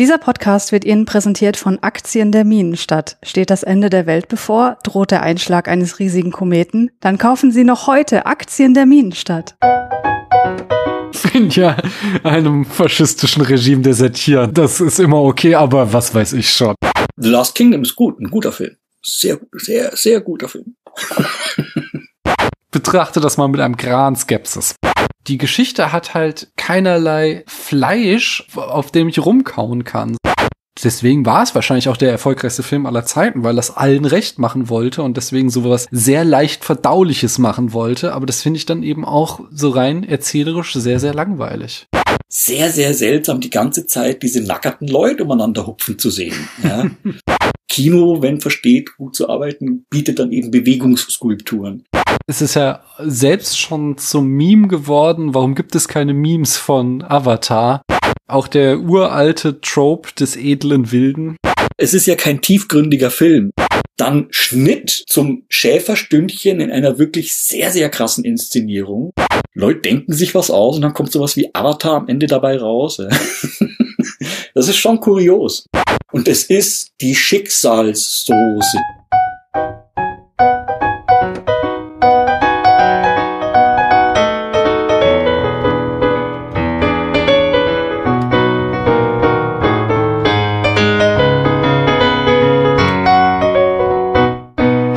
Dieser Podcast wird Ihnen präsentiert von Aktien der Minenstadt. Steht das Ende der Welt bevor? Droht der Einschlag eines riesigen Kometen? Dann kaufen Sie noch heute Aktien der Minenstadt. Ja einem faschistischen Regime desertieren, das ist immer okay, aber was weiß ich schon. The Last Kingdom ist gut, ein guter Film. Sehr, sehr, sehr guter Film. Betrachte das mal mit einem Gran Skepsis die Geschichte hat halt keinerlei Fleisch, auf dem ich rumkauen kann. Deswegen war es wahrscheinlich auch der erfolgreichste Film aller Zeiten, weil das allen recht machen wollte und deswegen sowas sehr leicht verdauliches machen wollte. Aber das finde ich dann eben auch so rein erzählerisch sehr, sehr langweilig. Sehr, sehr seltsam, die ganze Zeit diese nackerten Leute umeinander hupfen zu sehen. Ja? Kino, wenn versteht, gut zu arbeiten, bietet dann eben Bewegungsskulpturen es ist ja selbst schon zum Meme geworden. Warum gibt es keine Memes von Avatar? Auch der uralte Trope des edlen Wilden. Es ist ja kein tiefgründiger Film. Dann Schnitt zum Schäferstündchen in einer wirklich sehr, sehr krassen Inszenierung. Leute denken sich was aus und dann kommt sowas wie Avatar am Ende dabei raus. Das ist schon kurios. Und es ist die Schicksalssoße.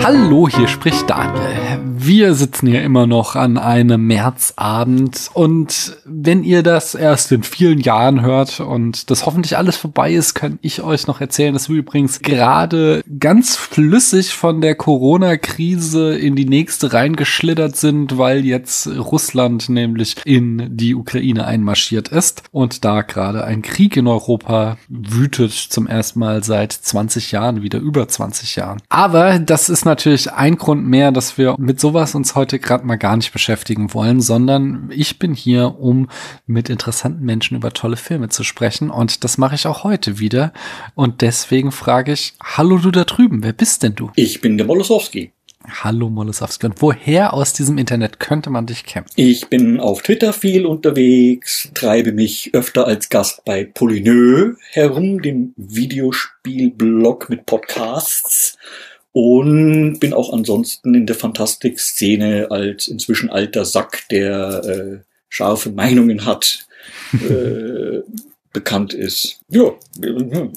Hallo, hier spricht Daniel. Wir sitzen hier immer noch an einem Märzabend und wenn ihr das erst in vielen Jahren hört und das hoffentlich alles vorbei ist, kann ich euch noch erzählen, dass wir übrigens gerade ganz flüssig von der Corona-Krise in die nächste reingeschlittert sind, weil jetzt Russland nämlich in die Ukraine einmarschiert ist und da gerade ein Krieg in Europa wütet zum ersten Mal seit 20 Jahren, wieder über 20 Jahren. Aber das ist natürlich ein Grund mehr, dass wir mit so sowas uns heute gerade mal gar nicht beschäftigen wollen, sondern ich bin hier, um mit interessanten Menschen über tolle Filme zu sprechen und das mache ich auch heute wieder und deswegen frage ich, hallo du da drüben, wer bist denn du? Ich bin der Molosowski. Hallo Molosowski. Und woher aus diesem Internet könnte man dich kennen? Ich bin auf Twitter viel unterwegs, treibe mich öfter als Gast bei Polyneux herum, dem Videospielblog mit Podcasts und bin auch ansonsten in der Fantastik-Szene als inzwischen alter Sack, der äh, scharfe Meinungen hat, äh, bekannt ist. Ja,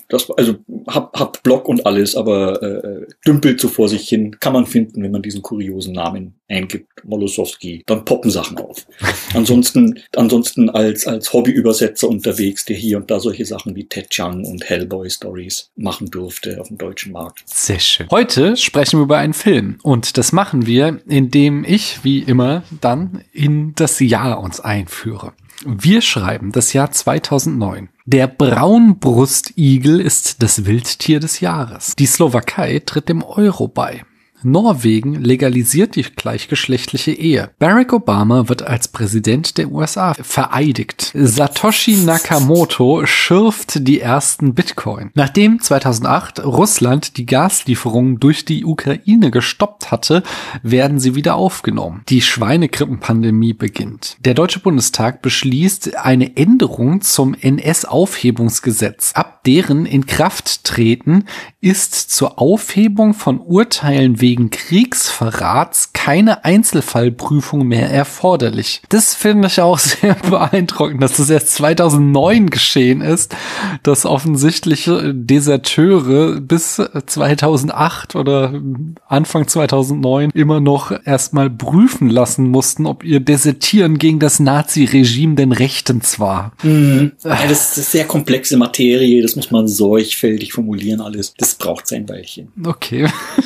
das, also hab, hab Blog und alles, aber äh, dümpelt so vor sich hin. Kann man finden, wenn man diesen kuriosen Namen eingibt, Molosowski. Dann poppen Sachen auf. ansonsten, ansonsten als, als Hobbyübersetzer unterwegs, der hier und da solche Sachen wie Ted Chang und Hellboy Stories machen durfte auf dem deutschen Markt. Sehr schön. Heute sprechen wir über einen Film und das machen wir, indem ich, wie immer, dann in das Jahr uns einführe. Wir schreiben das Jahr 2009. Der Braunbrustigel ist das Wildtier des Jahres. Die Slowakei tritt dem Euro bei. Norwegen legalisiert die gleichgeschlechtliche Ehe. Barack Obama wird als Präsident der USA vereidigt. Satoshi Nakamoto schürft die ersten Bitcoin. Nachdem 2008 Russland die Gaslieferungen durch die Ukraine gestoppt hatte, werden sie wieder aufgenommen. Die Schweinegrippenpandemie beginnt. Der Deutsche Bundestag beschließt eine Änderung zum NS-Aufhebungsgesetz. Ab deren Inkrafttreten ist zur Aufhebung von Urteilen wegen Kriegsverrats keine Einzelfallprüfung mehr erforderlich. Das finde ich auch sehr beeindruckend, dass das erst 2009 geschehen ist, dass offensichtliche Deserteure bis 2008 oder Anfang 2009 immer noch erstmal prüfen lassen mussten, ob ihr Desertieren gegen das Nazi-Regime denn rechtens war. Mhm. Ja, das ist sehr komplexe Materie, das muss man sorgfältig formulieren alles. Das braucht sein Weilchen. Okay.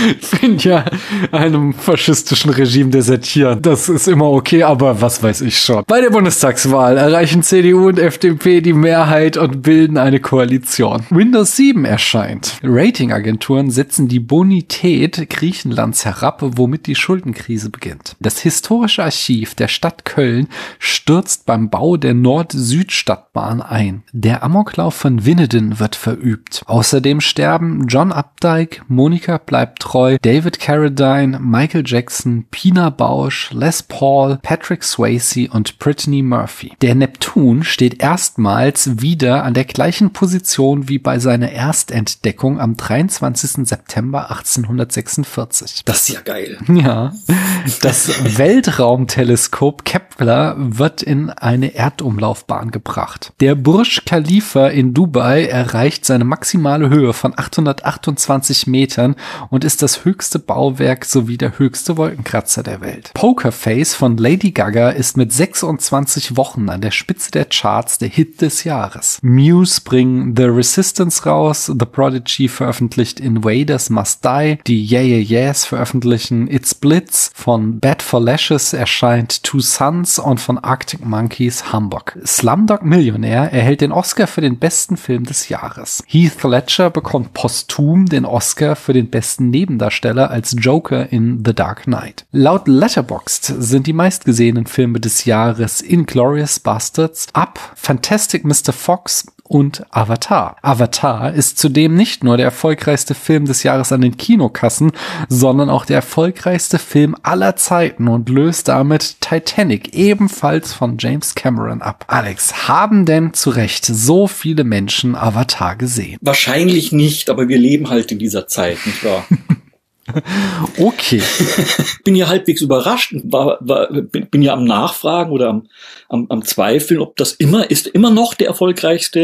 Wenn ja einem faschistischen Regime desertieren, das ist immer okay, aber was weiß ich schon. Bei der Bundestagswahl erreichen CDU und FDP die Mehrheit und bilden eine Koalition. Windows 7 erscheint. Ratingagenturen setzen die Bonität Griechenlands herab, womit die Schuldenkrise beginnt. Das historische Archiv der Stadt Köln stürzt beim Bau der Nord-Süd-Stadtbahn ein. Der Amoklauf von Winneden wird verübt. Außerdem sterben John Updike, Monika bleibt treu David Carradine, Michael Jackson, Pina Bausch, Les Paul, Patrick Swayze und Brittany Murphy. Der Neptun steht erstmals wieder an der gleichen Position wie bei seiner Erstentdeckung am 23. September 1846. Das ist ja geil. Ja, das Weltraumteleskop Kepler wird in eine Erdumlaufbahn gebracht. Der Burj Khalifa in Dubai erreicht seine maximale Höhe von 828 Metern und ist das höchste Bauwerk sowie der höchste Wolkenkratzer der Welt. Pokerface von Lady Gaga ist mit 26 Wochen an der Spitze der Charts der Hit des Jahres. Muse bringen The Resistance raus, The Prodigy veröffentlicht Invaders Must Die, die Yeah Yeah Yeahs veröffentlichen It's Blitz, von Bad for Lashes erscheint Two Sons und von Arctic Monkeys Hamburg. Slumdog Millionär erhält den Oscar für den besten Film des Jahres. Heath Ledger bekommt posthum den Oscar für den besten Nebendarsteller als Joker in The Dark Knight. Laut Letterboxd sind die meistgesehenen Filme des Jahres Inglorious Bastards, Up, Fantastic Mr. Fox und Avatar. Avatar ist zudem nicht nur der erfolgreichste Film des Jahres an den Kinokassen, sondern auch der erfolgreichste Film aller Zeiten und löst damit Titanic ebenfalls von James Cameron ab. Alex, haben denn zu Recht so viele Menschen Avatar gesehen? Wahrscheinlich nicht, aber wir leben halt in dieser Zeit, nicht wahr? Okay. bin ja halbwegs überrascht und war, war, bin, bin ja am Nachfragen oder am, am, am Zweifeln, ob das immer ist, immer noch der erfolgreichste,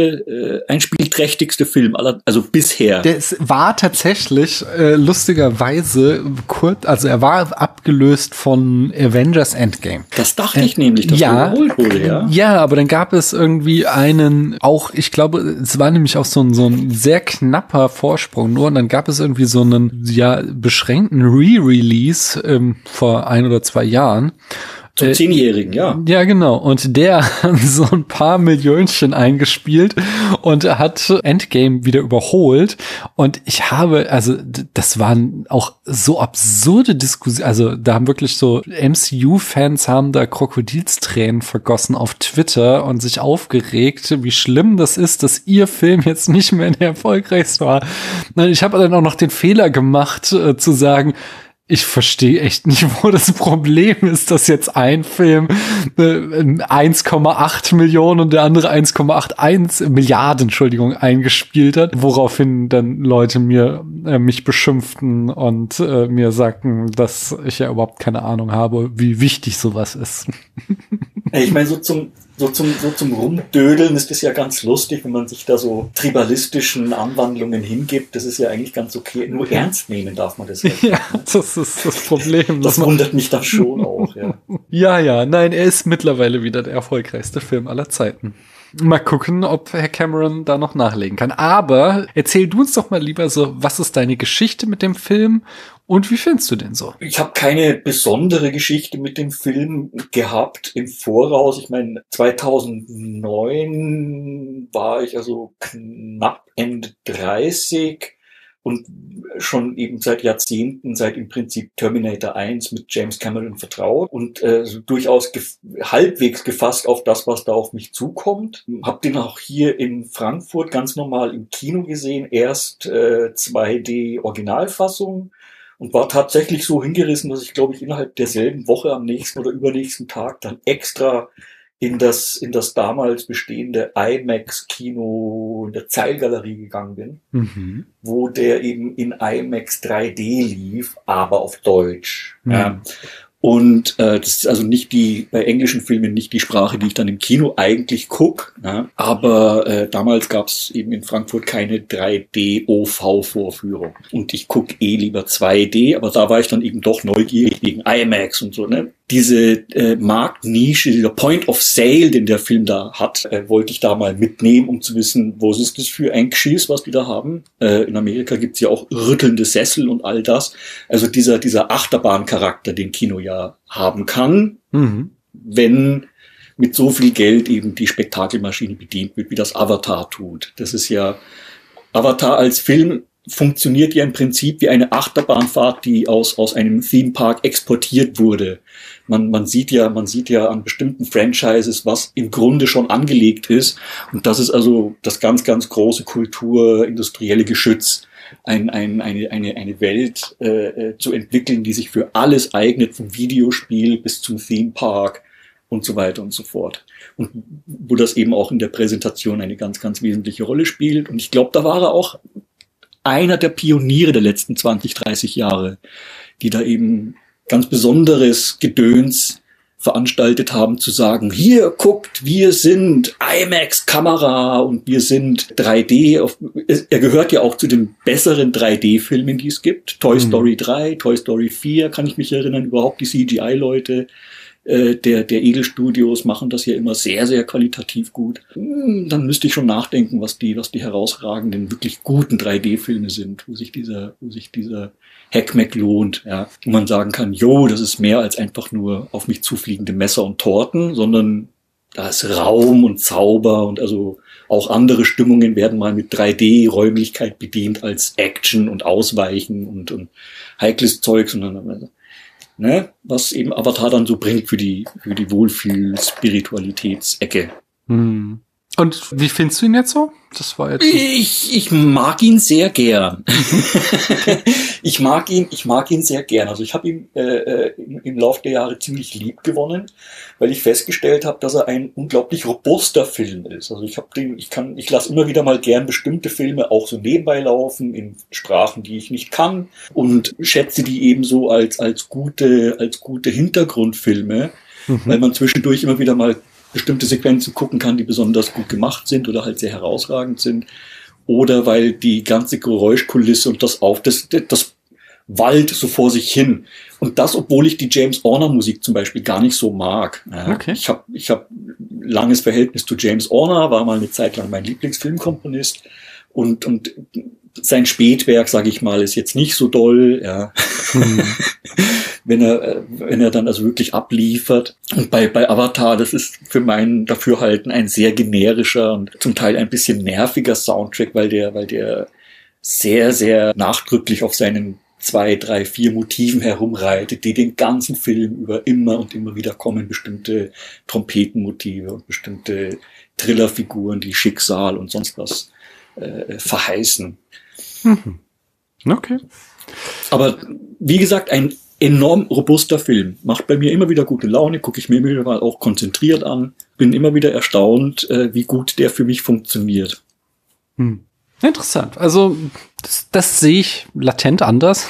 äh, einspielträchtigste Film aller, also bisher. Der ist, war tatsächlich äh, lustigerweise kurz, also er war abgelöst von Avengers Endgame. Das dachte ich nämlich, dass ja, wurde, ja. Ja, aber dann gab es irgendwie einen, auch, ich glaube, es war nämlich auch so ein, so ein sehr knapper Vorsprung nur und dann gab es irgendwie so einen, ja, beschränkten Re-Release ähm, vor ein oder zwei Jahren. Zum Zehnjährigen, ja. Ja, genau. Und der hat so ein paar Millionchen eingespielt und hat Endgame wieder überholt. Und ich habe, also das waren auch so absurde Diskussionen. Also da haben wirklich so MCU-Fans haben da Krokodilstränen vergossen auf Twitter und sich aufgeregt, wie schlimm das ist, dass ihr Film jetzt nicht mehr der erfolgreichste war. Ich habe dann auch noch den Fehler gemacht, äh, zu sagen, ich verstehe echt nicht, wo das Problem ist, dass jetzt ein Film 1,8 äh, Millionen und der andere 1,81 Milliarden, Entschuldigung, eingespielt hat, woraufhin dann Leute mir äh, mich beschimpften und äh, mir sagten, dass ich ja überhaupt keine Ahnung habe, wie wichtig sowas ist. Ich meine, so zum so zum, so zum Rumdödeln ist das ja ganz lustig, wenn man sich da so tribalistischen Anwandlungen hingibt. Das ist ja eigentlich ganz okay. Nur ernst nehmen darf man das ja. ja, das ist das Problem. Das wundert mich dann schon auch, ja. ja, ja, nein, er ist mittlerweile wieder der erfolgreichste Film aller Zeiten. Mal gucken, ob Herr Cameron da noch nachlegen kann. Aber erzähl du uns doch mal lieber so, was ist deine Geschichte mit dem Film und wie findest du den so? Ich habe keine besondere Geschichte mit dem Film gehabt im Voraus. Ich meine, 2009 war ich also knapp Ende 30 und schon eben seit Jahrzehnten, seit im Prinzip Terminator 1 mit James Cameron vertraut und äh, durchaus gef halbwegs gefasst auf das, was da auf mich zukommt. Hab den auch hier in Frankfurt ganz normal im Kino gesehen, erst äh, 2D Originalfassung und war tatsächlich so hingerissen, dass ich glaube ich innerhalb derselben Woche am nächsten oder übernächsten Tag dann extra in das, in das damals bestehende IMAX-Kino in der Zeilgalerie gegangen bin, mhm. wo der eben in IMAX 3D lief, aber auf Deutsch. Mhm. Ja. Und äh, das ist also nicht die, bei englischen Filmen nicht die Sprache, die ich dann im Kino eigentlich guck. Ja? Aber äh, damals gab es eben in Frankfurt keine 3D-OV-Vorführung. Und ich guck eh lieber 2D, aber da war ich dann eben doch neugierig wegen IMAX und so. Ne? Diese äh, Marktnische, dieser Point of Sale, den der Film da hat, äh, wollte ich da mal mitnehmen, um zu wissen, was ist das für ein Geschiss, was die da haben. Äh, in Amerika gibt's ja auch rüttelnde Sessel und all das. Also dieser, dieser Achterbahncharakter, den Kino ja haben kann, mhm. wenn mit so viel Geld eben die Spektakelmaschine bedient wird, wie das Avatar tut. Das ist ja Avatar als Film funktioniert ja im Prinzip wie eine Achterbahnfahrt, die aus, aus einem Theme Park exportiert wurde man, man sieht ja, man sieht ja an bestimmten Franchises, was im Grunde schon angelegt ist. Und das ist also das ganz, ganz große kulturindustrielle Geschütz, ein, ein, eine, eine, eine Welt äh, äh, zu entwickeln, die sich für alles eignet, vom Videospiel bis zum Theme Park und so weiter und so fort. Und wo das eben auch in der Präsentation eine ganz, ganz wesentliche Rolle spielt. Und ich glaube, da war er auch einer der Pioniere der letzten 20, 30 Jahre, die da eben ganz besonderes Gedöns veranstaltet haben, zu sagen, hier guckt, wir sind IMAX-Kamera und wir sind 3D. Er gehört ja auch zu den besseren 3D-Filmen, die es gibt. Toy mhm. Story 3, Toy Story 4, kann ich mich erinnern, überhaupt die CGI-Leute äh, der, der Edelstudios machen das ja immer sehr, sehr qualitativ gut. Hm, dann müsste ich schon nachdenken, was die, was die herausragenden, wirklich guten 3D-Filme sind, wo sich dieser, wo sich dieser Hackmack lohnt, ja. Wo man sagen kann, jo, das ist mehr als einfach nur auf mich zufliegende Messer und Torten, sondern da ist Raum und Zauber und also auch andere Stimmungen werden mal mit 3D-Räumlichkeit bedient als Action und Ausweichen und, und heikles Zeug, sondern ne, was eben Avatar dann so bringt für die, für die Wohlfühl-Spiritualitätsecke. Hm. Und wie findest du ihn jetzt so? Das war jetzt. Ich, ich mag ihn sehr gern. ich mag ihn, ich mag ihn sehr gern. Also ich habe ihn äh, äh, im, im Laufe der Jahre ziemlich lieb gewonnen, weil ich festgestellt habe, dass er ein unglaublich robuster Film ist. Also ich habe den, ich kann, ich lasse immer wieder mal gern bestimmte Filme auch so nebenbei laufen in Sprachen, die ich nicht kann und schätze die ebenso als als gute als gute Hintergrundfilme, mhm. weil man zwischendurch immer wieder mal bestimmte Sequenzen gucken kann, die besonders gut gemacht sind oder halt sehr herausragend sind. Oder weil die ganze Geräuschkulisse und das auf, das, das Wald so vor sich hin. Und das, obwohl ich die James Horner Musik zum Beispiel gar nicht so mag. Okay. Ich habe ich hab langes Verhältnis zu James Horner, war mal eine Zeit lang mein Lieblingsfilmkomponist. Und, und sein Spätwerk, sage ich mal, ist jetzt nicht so doll, ja. Mhm. wenn er, äh, wenn er dann also wirklich abliefert. Und bei, bei Avatar, das ist für mein Dafürhalten ein sehr generischer und zum Teil ein bisschen nerviger Soundtrack, weil der, weil der sehr, sehr nachdrücklich auf seinen zwei, drei, vier Motiven herumreitet, die den ganzen Film über immer und immer wieder kommen, bestimmte Trompetenmotive und bestimmte Thrillerfiguren, die Schicksal und sonst was äh, verheißen. Mhm. Okay. Aber wie gesagt, ein enorm robuster Film. Macht bei mir immer wieder gute Laune, gucke ich mir immer wieder auch konzentriert an. Bin immer wieder erstaunt, äh, wie gut der für mich funktioniert. Hm. Interessant. Also das, das sehe ich latent anders.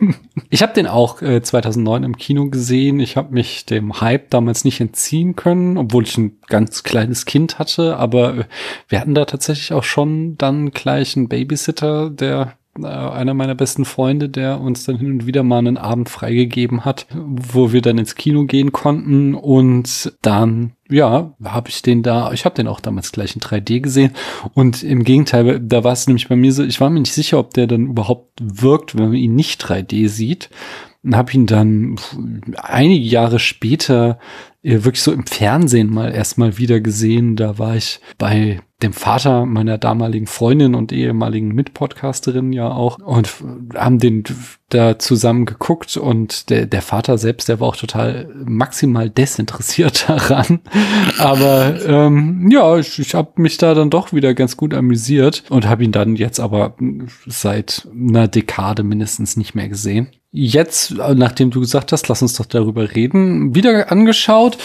ich habe den auch äh, 2009 im Kino gesehen. Ich habe mich dem Hype damals nicht entziehen können, obwohl ich ein ganz kleines Kind hatte. Aber äh, wir hatten da tatsächlich auch schon dann gleich einen Babysitter, der einer meiner besten Freunde, der uns dann hin und wieder mal einen Abend freigegeben hat, wo wir dann ins Kino gehen konnten. Und dann ja, habe ich den da, ich habe den auch damals gleich in 3D gesehen. Und im Gegenteil, da war es nämlich bei mir so, ich war mir nicht sicher, ob der dann überhaupt wirkt, wenn man ihn nicht 3D sieht. Und habe ihn dann einige Jahre später äh, wirklich so im Fernsehen mal erstmal wieder gesehen. Da war ich bei dem Vater meiner damaligen Freundin und ehemaligen Mitpodcasterin ja auch und haben den da zusammen geguckt und der, der Vater selbst, der war auch total maximal desinteressiert daran. Aber ähm, ja, ich, ich habe mich da dann doch wieder ganz gut amüsiert und habe ihn dann jetzt aber seit einer Dekade mindestens nicht mehr gesehen. Jetzt, nachdem du gesagt hast, lass uns doch darüber reden, wieder angeschaut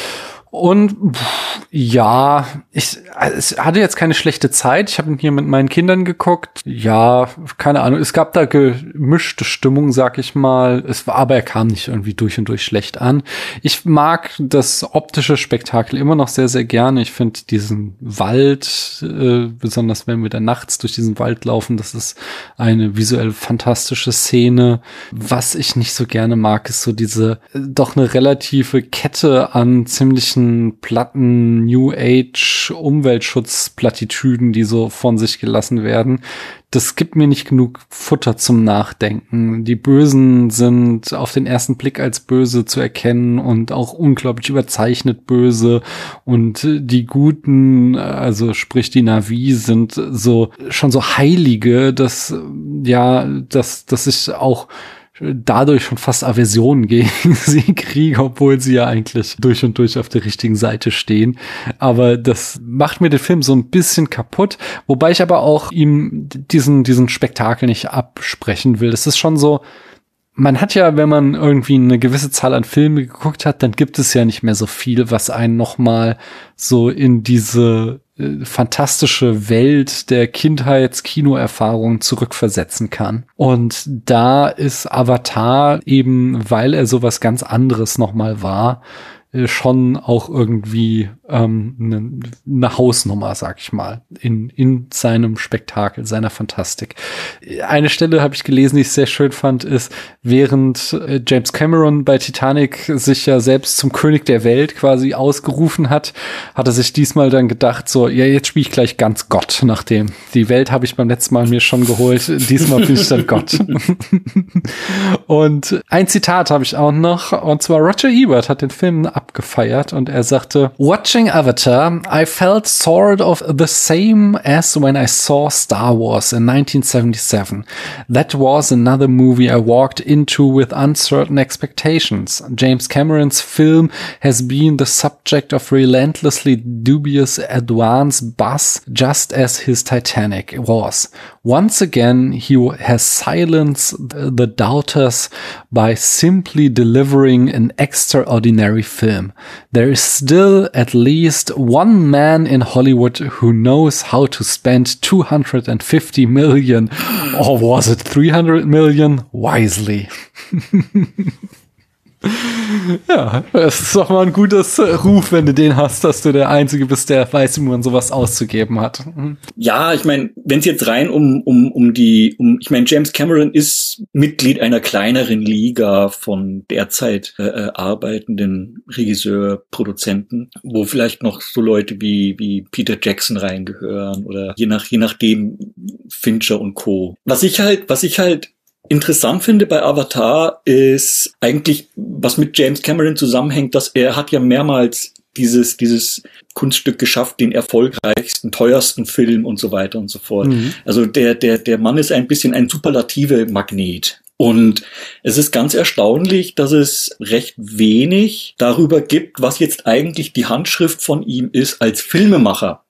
und pff, ja, ich, es hatte jetzt keine schlechte Zeit. Ich habe hier mit meinen Kindern geguckt. Ja, keine Ahnung. Es gab da gemischte Stimmung, sag ich mal. Es war, aber er kam nicht irgendwie durch und durch schlecht an. Ich mag das optische Spektakel immer noch sehr, sehr gerne. Ich finde diesen Wald, äh, besonders wenn wir da nachts durch diesen Wald laufen, das ist eine visuell fantastische Szene. Was ich nicht so gerne mag, ist so diese äh, doch eine relative Kette an ziemlichen ganzen platten New Age Umweltschutzplattitüden, die so von sich gelassen werden, das gibt mir nicht genug Futter zum Nachdenken. Die Bösen sind auf den ersten Blick als böse zu erkennen und auch unglaublich überzeichnet böse. Und die Guten, also sprich die Navi, sind so schon so Heilige, dass ja, dass, dass ich auch dadurch schon fast Aversionen gegen sie kriege, obwohl sie ja eigentlich durch und durch auf der richtigen Seite stehen. Aber das macht mir den Film so ein bisschen kaputt, wobei ich aber auch ihm diesen, diesen Spektakel nicht absprechen will. Es ist schon so, man hat ja, wenn man irgendwie eine gewisse Zahl an Filme geguckt hat, dann gibt es ja nicht mehr so viel, was einen nochmal so in diese äh, fantastische Welt der Kindheitskinoerfahrung zurückversetzen kann. Und da ist Avatar eben, weil er sowas ganz anderes nochmal war, schon auch irgendwie ähm, eine, ne Hausnummer, sag ich mal, in, in seinem Spektakel, seiner Fantastik. Eine Stelle habe ich gelesen, die ich sehr schön fand, ist, während äh, James Cameron bei Titanic sich ja selbst zum König der Welt quasi ausgerufen hat, hat er sich diesmal dann gedacht, so, ja, jetzt spiele ich gleich ganz Gott, nachdem die Welt habe ich beim letzten Mal mir schon geholt, diesmal bin ich dann Gott. und ein Zitat habe ich auch noch, und zwar Roger Ebert hat den Film abgefeiert und er sagte, Watching Avatar, I felt sort of the same as when I saw Star Wars in 1977. That was another movie I walked into with uncertain expectations. James Cameron's film has been the subject of relentlessly dubious advance buzz just as his Titanic was. Once again, he has silenced the doubters by simply delivering an extraordinary film. There is still at least one man in Hollywood who knows how to spend 250 million, or was it 300 million, wisely. Ja, das ist doch mal ein gutes Ruf, wenn du den hast, dass du der Einzige bist, der weiß, wie man sowas auszugeben hat. Mhm. Ja, ich meine, wenn es jetzt rein um, um, um die, um, ich meine, James Cameron ist Mitglied einer kleineren Liga von derzeit äh, äh, arbeitenden Regisseur, Produzenten, wo vielleicht noch so Leute wie, wie Peter Jackson reingehören oder je nach, je nachdem Fincher und Co. Was ich halt, was ich halt interessant finde bei Avatar ist eigentlich, was mit James Cameron zusammenhängt, dass er hat ja mehrmals dieses, dieses Kunststück geschafft, den erfolgreichsten, teuersten Film und so weiter und so fort. Mhm. Also der, der, der Mann ist ein bisschen ein superlative Magnet. Und es ist ganz erstaunlich, dass es recht wenig darüber gibt, was jetzt eigentlich die Handschrift von ihm ist als Filmemacher.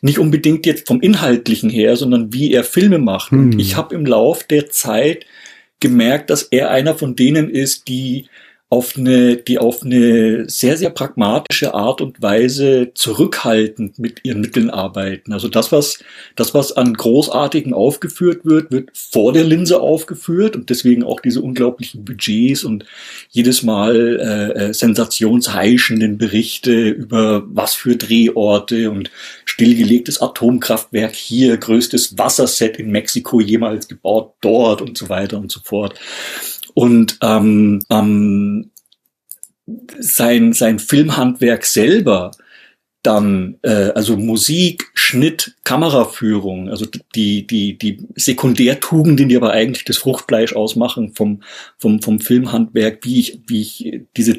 Nicht unbedingt jetzt vom Inhaltlichen her, sondern wie er Filme macht. Hm. Und ich habe im Lauf der Zeit gemerkt, dass er einer von denen ist, die auf eine, die auf eine sehr, sehr pragmatische Art und Weise zurückhaltend mit ihren Mitteln arbeiten. Also das, was, das, was an Großartigen aufgeführt wird, wird vor der Linse aufgeführt und deswegen auch diese unglaublichen Budgets und jedes Mal äh, äh, sensationsheischenden Berichte über was für Drehorte und stillgelegtes Atomkraftwerk hier, größtes Wasserset in Mexiko jemals gebaut dort und so weiter und so fort. Und ähm, ähm, sein, sein Filmhandwerk selber dann äh, also Musik, Schnitt, Kameraführung, also die die die Sekundärtugenden, die aber eigentlich das Fruchtfleisch ausmachen vom vom vom Filmhandwerk, wie ich wie ich diese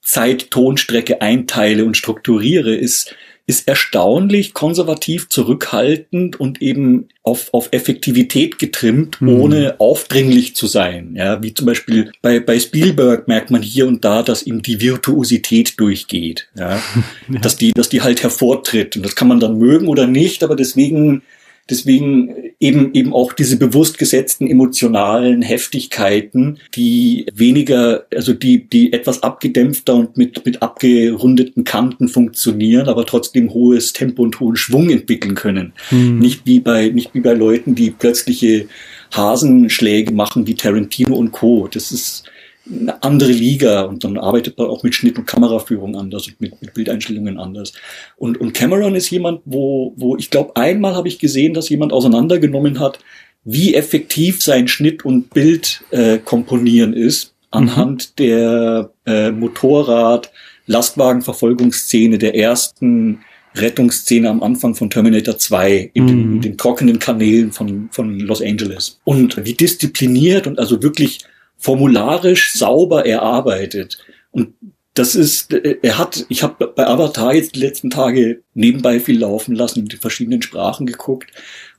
Zeit-Tonstrecke einteile und strukturiere, ist ist erstaunlich konservativ zurückhaltend und eben auf, auf Effektivität getrimmt, mhm. ohne aufdringlich zu sein. Ja, wie zum Beispiel bei, bei Spielberg merkt man hier und da, dass ihm die Virtuosität durchgeht. Ja, ja. Dass die, dass die halt hervortritt. Und das kann man dann mögen oder nicht, aber deswegen Deswegen eben, eben auch diese bewusst gesetzten emotionalen Heftigkeiten, die weniger, also die, die etwas abgedämpfter und mit, mit abgerundeten Kanten funktionieren, aber trotzdem hohes Tempo und hohen Schwung entwickeln können. Mhm. Nicht wie bei, nicht wie bei Leuten, die plötzliche Hasenschläge machen wie Tarantino und Co. Das ist, eine andere Liga und dann arbeitet man auch mit Schnitt und Kameraführung anders und mit, mit Bildeinstellungen anders. Und, und Cameron ist jemand, wo, wo ich glaube, einmal habe ich gesehen, dass jemand auseinandergenommen hat, wie effektiv sein Schnitt und Bild äh, komponieren ist, anhand mhm. der äh, Motorrad-Lastwagenverfolgungsszene der ersten Rettungsszene am Anfang von Terminator 2 in, den, in mhm. den trockenen Kanälen von, von Los Angeles. Und wie diszipliniert und also wirklich formularisch sauber erarbeitet. Und das ist, äh, er hat, ich habe bei Avatar jetzt die letzten Tage nebenbei viel laufen lassen und in verschiedenen Sprachen geguckt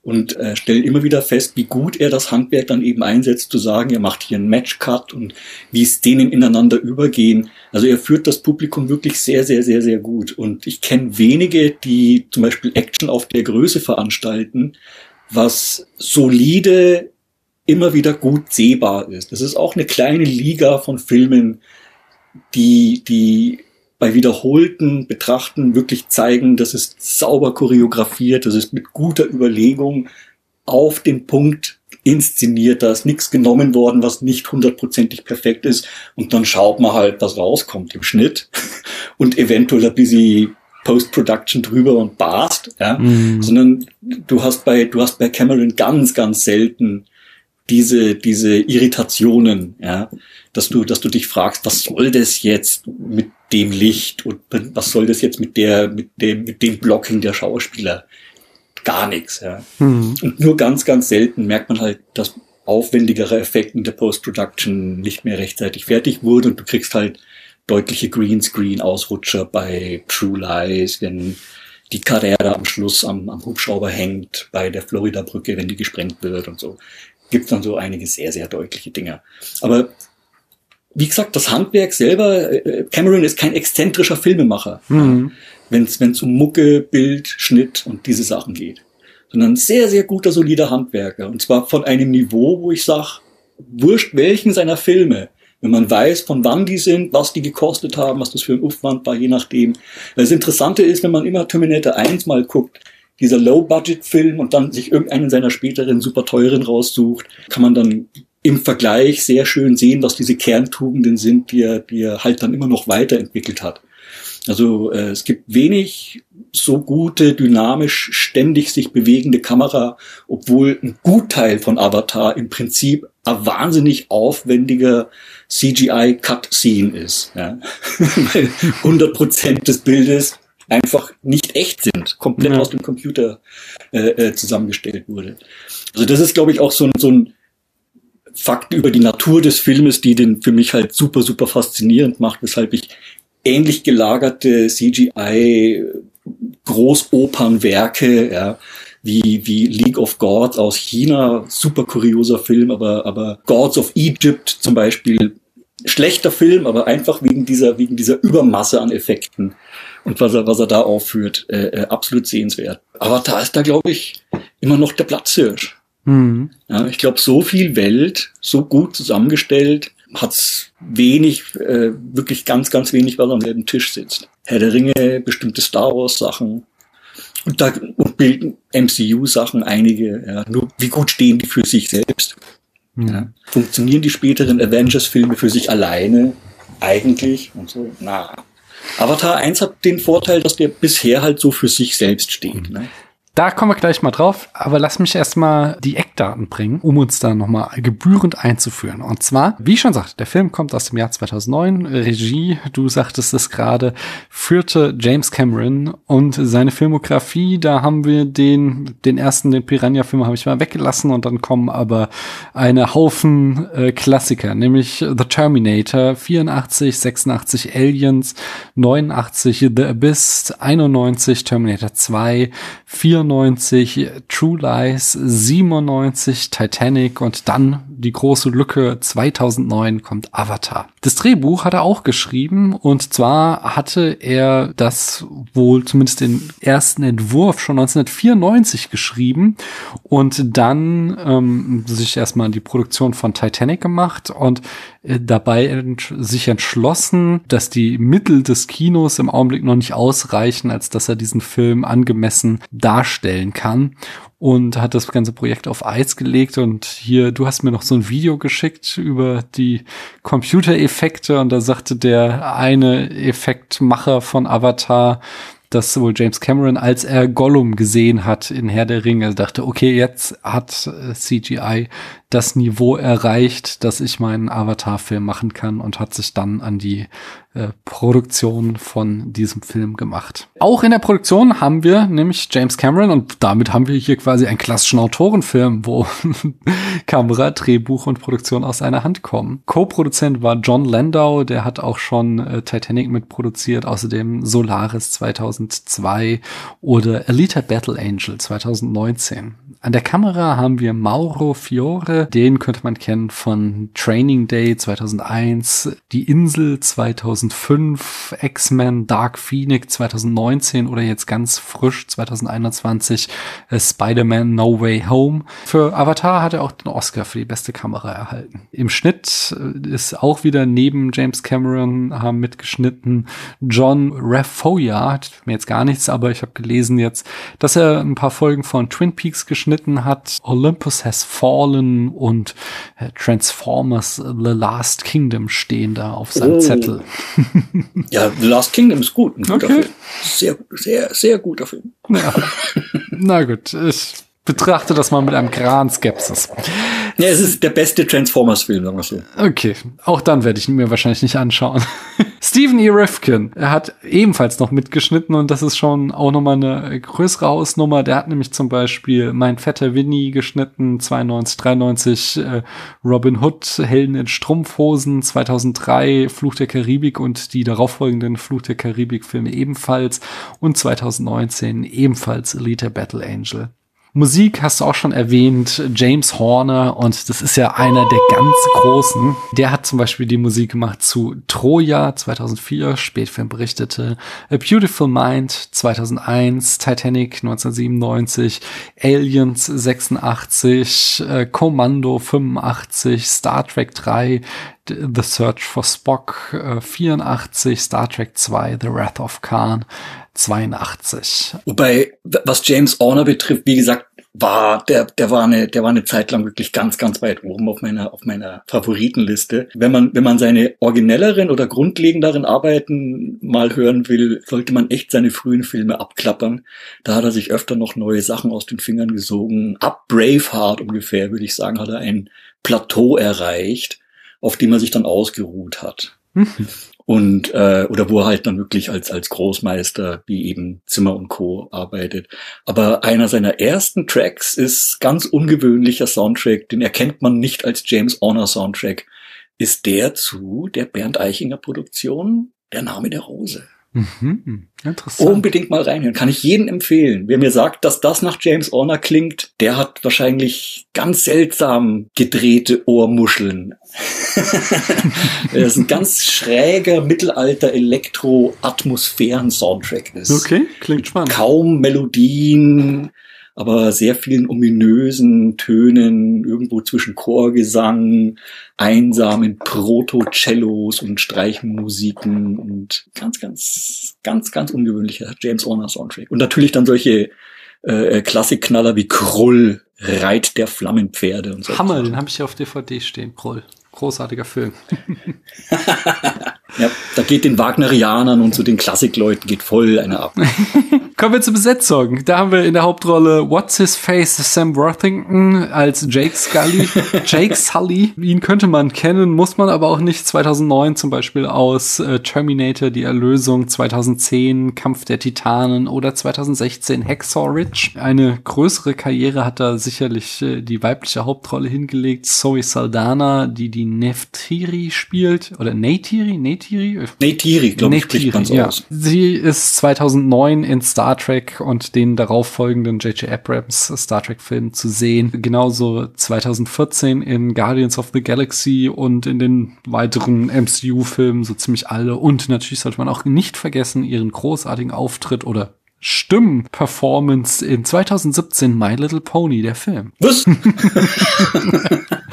und äh, stelle immer wieder fest, wie gut er das Handwerk dann eben einsetzt, zu sagen, er macht hier einen Matchcut und wie es denen ineinander übergehen. Also er führt das Publikum wirklich sehr, sehr, sehr, sehr gut. Und ich kenne wenige, die zum Beispiel Action auf der Größe veranstalten, was solide immer wieder gut sehbar ist. Das ist auch eine kleine Liga von Filmen, die, die bei wiederholten Betrachten wirklich zeigen, das ist sauber choreografiert, das ist mit guter Überlegung auf den Punkt inszeniert, da ist nichts genommen worden, was nicht hundertprozentig perfekt ist und dann schaut man halt, was rauskommt im Schnitt und eventuell ein bisschen Post-Production drüber und barst, ja, mhm. sondern du hast bei, du hast bei Cameron ganz, ganz selten diese, diese Irritationen, ja, dass du, dass du dich fragst, was soll das jetzt mit dem Licht und was soll das jetzt mit der, mit dem, mit dem Blocking der Schauspieler? Gar nichts, ja. Mhm. Und nur ganz, ganz selten merkt man halt, dass aufwendigere Effekte in der Post-Production nicht mehr rechtzeitig fertig wurden und du kriegst halt deutliche Greenscreen-Ausrutscher bei True Lies, wenn die Karriere am Schluss am, am Hubschrauber hängt, bei der Florida-Brücke, wenn die gesprengt wird und so gibt dann so einige sehr, sehr deutliche Dinge. Aber wie gesagt, das Handwerk selber, äh, Cameron ist kein exzentrischer Filmemacher, mhm. wenn es um Mucke, Bild, Schnitt und diese Sachen geht, sondern sehr, sehr guter, solider Handwerker. Und zwar von einem Niveau, wo ich sage, wurscht welchen seiner Filme, wenn man weiß, von wann die sind, was die gekostet haben, was das für ein Aufwand war, je nachdem. Das Interessante ist, wenn man immer Terminator 1 mal guckt, dieser Low-Budget-Film und dann sich irgendeinen seiner späteren super teuren raussucht, kann man dann im Vergleich sehr schön sehen, was diese Kerntugenden sind, die er, die er halt dann immer noch weiterentwickelt hat. Also äh, es gibt wenig so gute, dynamisch, ständig sich bewegende Kamera, obwohl ein Gutteil von Avatar im Prinzip ein wahnsinnig aufwendiger CGI-Cut-Scene ist. Ja? Weil 100% des Bildes einfach nicht echt sind, komplett ja. aus dem Computer äh, äh, zusammengestellt wurde. Also das ist, glaube ich, auch so ein, so ein Fakt über die Natur des Filmes, die den für mich halt super, super faszinierend macht, weshalb ich ähnlich gelagerte CGI Großopernwerke, ja, wie, wie League of Gods aus China, super kurioser Film, aber, aber Gods of Egypt zum Beispiel, schlechter Film, aber einfach wegen dieser, wegen dieser Übermasse an Effekten und was er, was er da aufführt, äh, äh, absolut sehenswert. Aber da ist da, glaube ich, immer noch der Platzhirsch. Mhm. Ja, ich glaube, so viel Welt, so gut zusammengestellt, hat's wenig, äh, wirklich ganz, ganz wenig, was am selben Tisch sitzt. Herr der Ringe, bestimmte Star Wars Sachen. Und da und bilden MCU-Sachen einige, ja. Nur wie gut stehen die für sich selbst? Mhm. Ja. Funktionieren die späteren Avengers-Filme für sich alleine? Eigentlich? Und so, na, Avatar 1 hat den Vorteil, dass der bisher halt so für sich selbst steht. Ne? Da kommen wir gleich mal drauf, aber lass mich erstmal die Eckdaten bringen, um uns da nochmal gebührend einzuführen. Und zwar, wie ich schon sagte, der Film kommt aus dem Jahr 2009. Regie, du sagtest es gerade, führte James Cameron und seine Filmografie, da haben wir den, den ersten, den Piranha-Film habe ich mal weggelassen und dann kommen aber eine Haufen äh, Klassiker, nämlich The Terminator, 84, 86 Aliens, 89 The Abyss, 91 Terminator 2, 94 94 True Lies, 97 Titanic und dann die große Lücke 2009 kommt Avatar. Das Drehbuch hat er auch geschrieben und zwar hatte er das wohl zumindest den ersten Entwurf schon 1994 geschrieben und dann ähm, sich erstmal die Produktion von Titanic gemacht und äh, dabei ent sich entschlossen, dass die Mittel des Kinos im Augenblick noch nicht ausreichen, als dass er diesen Film angemessen darstellen kann und hat das ganze Projekt auf Eis gelegt. Und hier, du hast mir noch so ein Video geschickt über die Computereffekte. Und da sagte der eine Effektmacher von Avatar, dass wohl James Cameron, als er Gollum gesehen hat in Herr der Ringe, dachte, okay, jetzt hat CGI das Niveau erreicht, dass ich meinen Avatar-Film machen kann und hat sich dann an die äh, Produktion von diesem Film gemacht. Auch in der Produktion haben wir nämlich James Cameron und damit haben wir hier quasi einen klassischen Autorenfilm, wo Kamera, Drehbuch und Produktion aus einer Hand kommen. Co-Produzent war John Landau, der hat auch schon äh, Titanic mitproduziert, außerdem Solaris 2002 oder Elite Battle Angel 2019. An der Kamera haben wir Mauro Fiore, den könnte man kennen von Training Day 2001, Die Insel 2005, X-Men Dark Phoenix 2019 oder jetzt ganz frisch 2021 äh, Spider-Man No Way Home. Für Avatar hat er auch den Oscar für die beste Kamera erhalten. Im Schnitt äh, ist auch wieder neben James Cameron haben mitgeschnitten John Rafoya, mir jetzt gar nichts, aber ich habe gelesen jetzt, dass er ein paar Folgen von Twin Peaks geschnitten hat. Olympus Has Fallen und äh, Transformers The Last Kingdom stehen da auf seinem oh. Zettel. ja, The Last Kingdom ist gut. Ein guter okay. Film. Sehr, sehr, sehr guter Film. Ja. Na gut, ich betrachte das mal mit einem Gran Skepsis. Ja, es ist der beste Transformers-Film, sagen wir so. Okay, auch dann werde ich ihn mir wahrscheinlich nicht anschauen. Stephen E. Rifkin, er hat ebenfalls noch mitgeschnitten und das ist schon auch nochmal eine größere Hausnummer. Der hat nämlich zum Beispiel Mein Vetter Winnie geschnitten, 92, 93, äh, Robin Hood, Helden in Strumpfhosen, 2003, Fluch der Karibik und die darauffolgenden Fluch der Karibik-Filme ebenfalls und 2019 ebenfalls Elite Battle Angel. Musik hast du auch schon erwähnt, James Horner und das ist ja einer der ganz großen. Der hat zum Beispiel die Musik gemacht zu Troja 2004, Spätfilm berichtete, A Beautiful Mind 2001, Titanic 1997, Aliens 86, äh, Commando 85, Star Trek 3, The Search for Spock äh, 84, Star Trek 2, The Wrath of Khan 82. Wobei, was James Horner betrifft, wie gesagt, war, der, der war eine, der war eine Zeit lang wirklich ganz, ganz weit oben auf meiner, auf meiner Favoritenliste. Wenn man, wenn man seine originelleren oder grundlegenderen Arbeiten mal hören will, sollte man echt seine frühen Filme abklappern. Da hat er sich öfter noch neue Sachen aus den Fingern gesogen. Ab Braveheart ungefähr, würde ich sagen, hat er ein Plateau erreicht, auf dem er sich dann ausgeruht hat. Und äh, oder wo er halt dann wirklich als als Großmeister wie eben Zimmer und Co arbeitet. Aber einer seiner ersten Tracks ist ganz ungewöhnlicher Soundtrack, den erkennt man nicht als James Horner Soundtrack, ist der zu der Bernd Eichinger Produktion Der Name der Rose. Mhm, interessant. Unbedingt mal reinhören. Kann ich jedem empfehlen. Wer mir sagt, dass das nach James Horner klingt, der hat wahrscheinlich ganz seltsam gedrehte Ohrmuscheln. das ist ein ganz schräger Mittelalter-Elektro-Atmosphären-Soundtrack ist. Okay, klingt spannend. Kaum Melodien, aber sehr vielen ominösen Tönen, irgendwo zwischen Chorgesang, einsamen Proto-Cellos und Streichmusiken und ganz, ganz, ganz, ganz ungewöhnlicher James Horner Soundtrack. Und natürlich dann solche äh, Klassikknaller wie Krull, Reit der Flammenpferde und so. Hammer, den habe ich auf DVD stehen, Krull. Großartiger Film. ja, da geht den Wagnerianern und zu den Klassikleuten geht voll einer ab. Kommen wir zur Besetzung. Da haben wir in der Hauptrolle What's His Face Sam Worthington als Jake Scully. Jake Sully. Ihn könnte man kennen, muss man aber auch nicht. 2009 zum Beispiel aus äh, Terminator, die Erlösung, 2010 Kampf der Titanen oder 2016 Hacksaw Ridge. Eine größere Karriere hat da sicherlich äh, die weibliche Hauptrolle hingelegt. Zoe Saldana, die die Neftiri spielt. Oder Neytiri? Neytiri? Neytiri, glaube ich, spricht man so ja. aus. Sie ist 2009 in Star Trek und den darauffolgenden J.J. Abrams Star Trek Film zu sehen. Genauso 2014 in Guardians of the Galaxy und in den weiteren MCU Filmen so ziemlich alle. Und natürlich sollte man auch nicht vergessen ihren großartigen Auftritt oder Stimmenperformance in 2017 My Little Pony, der Film. Was?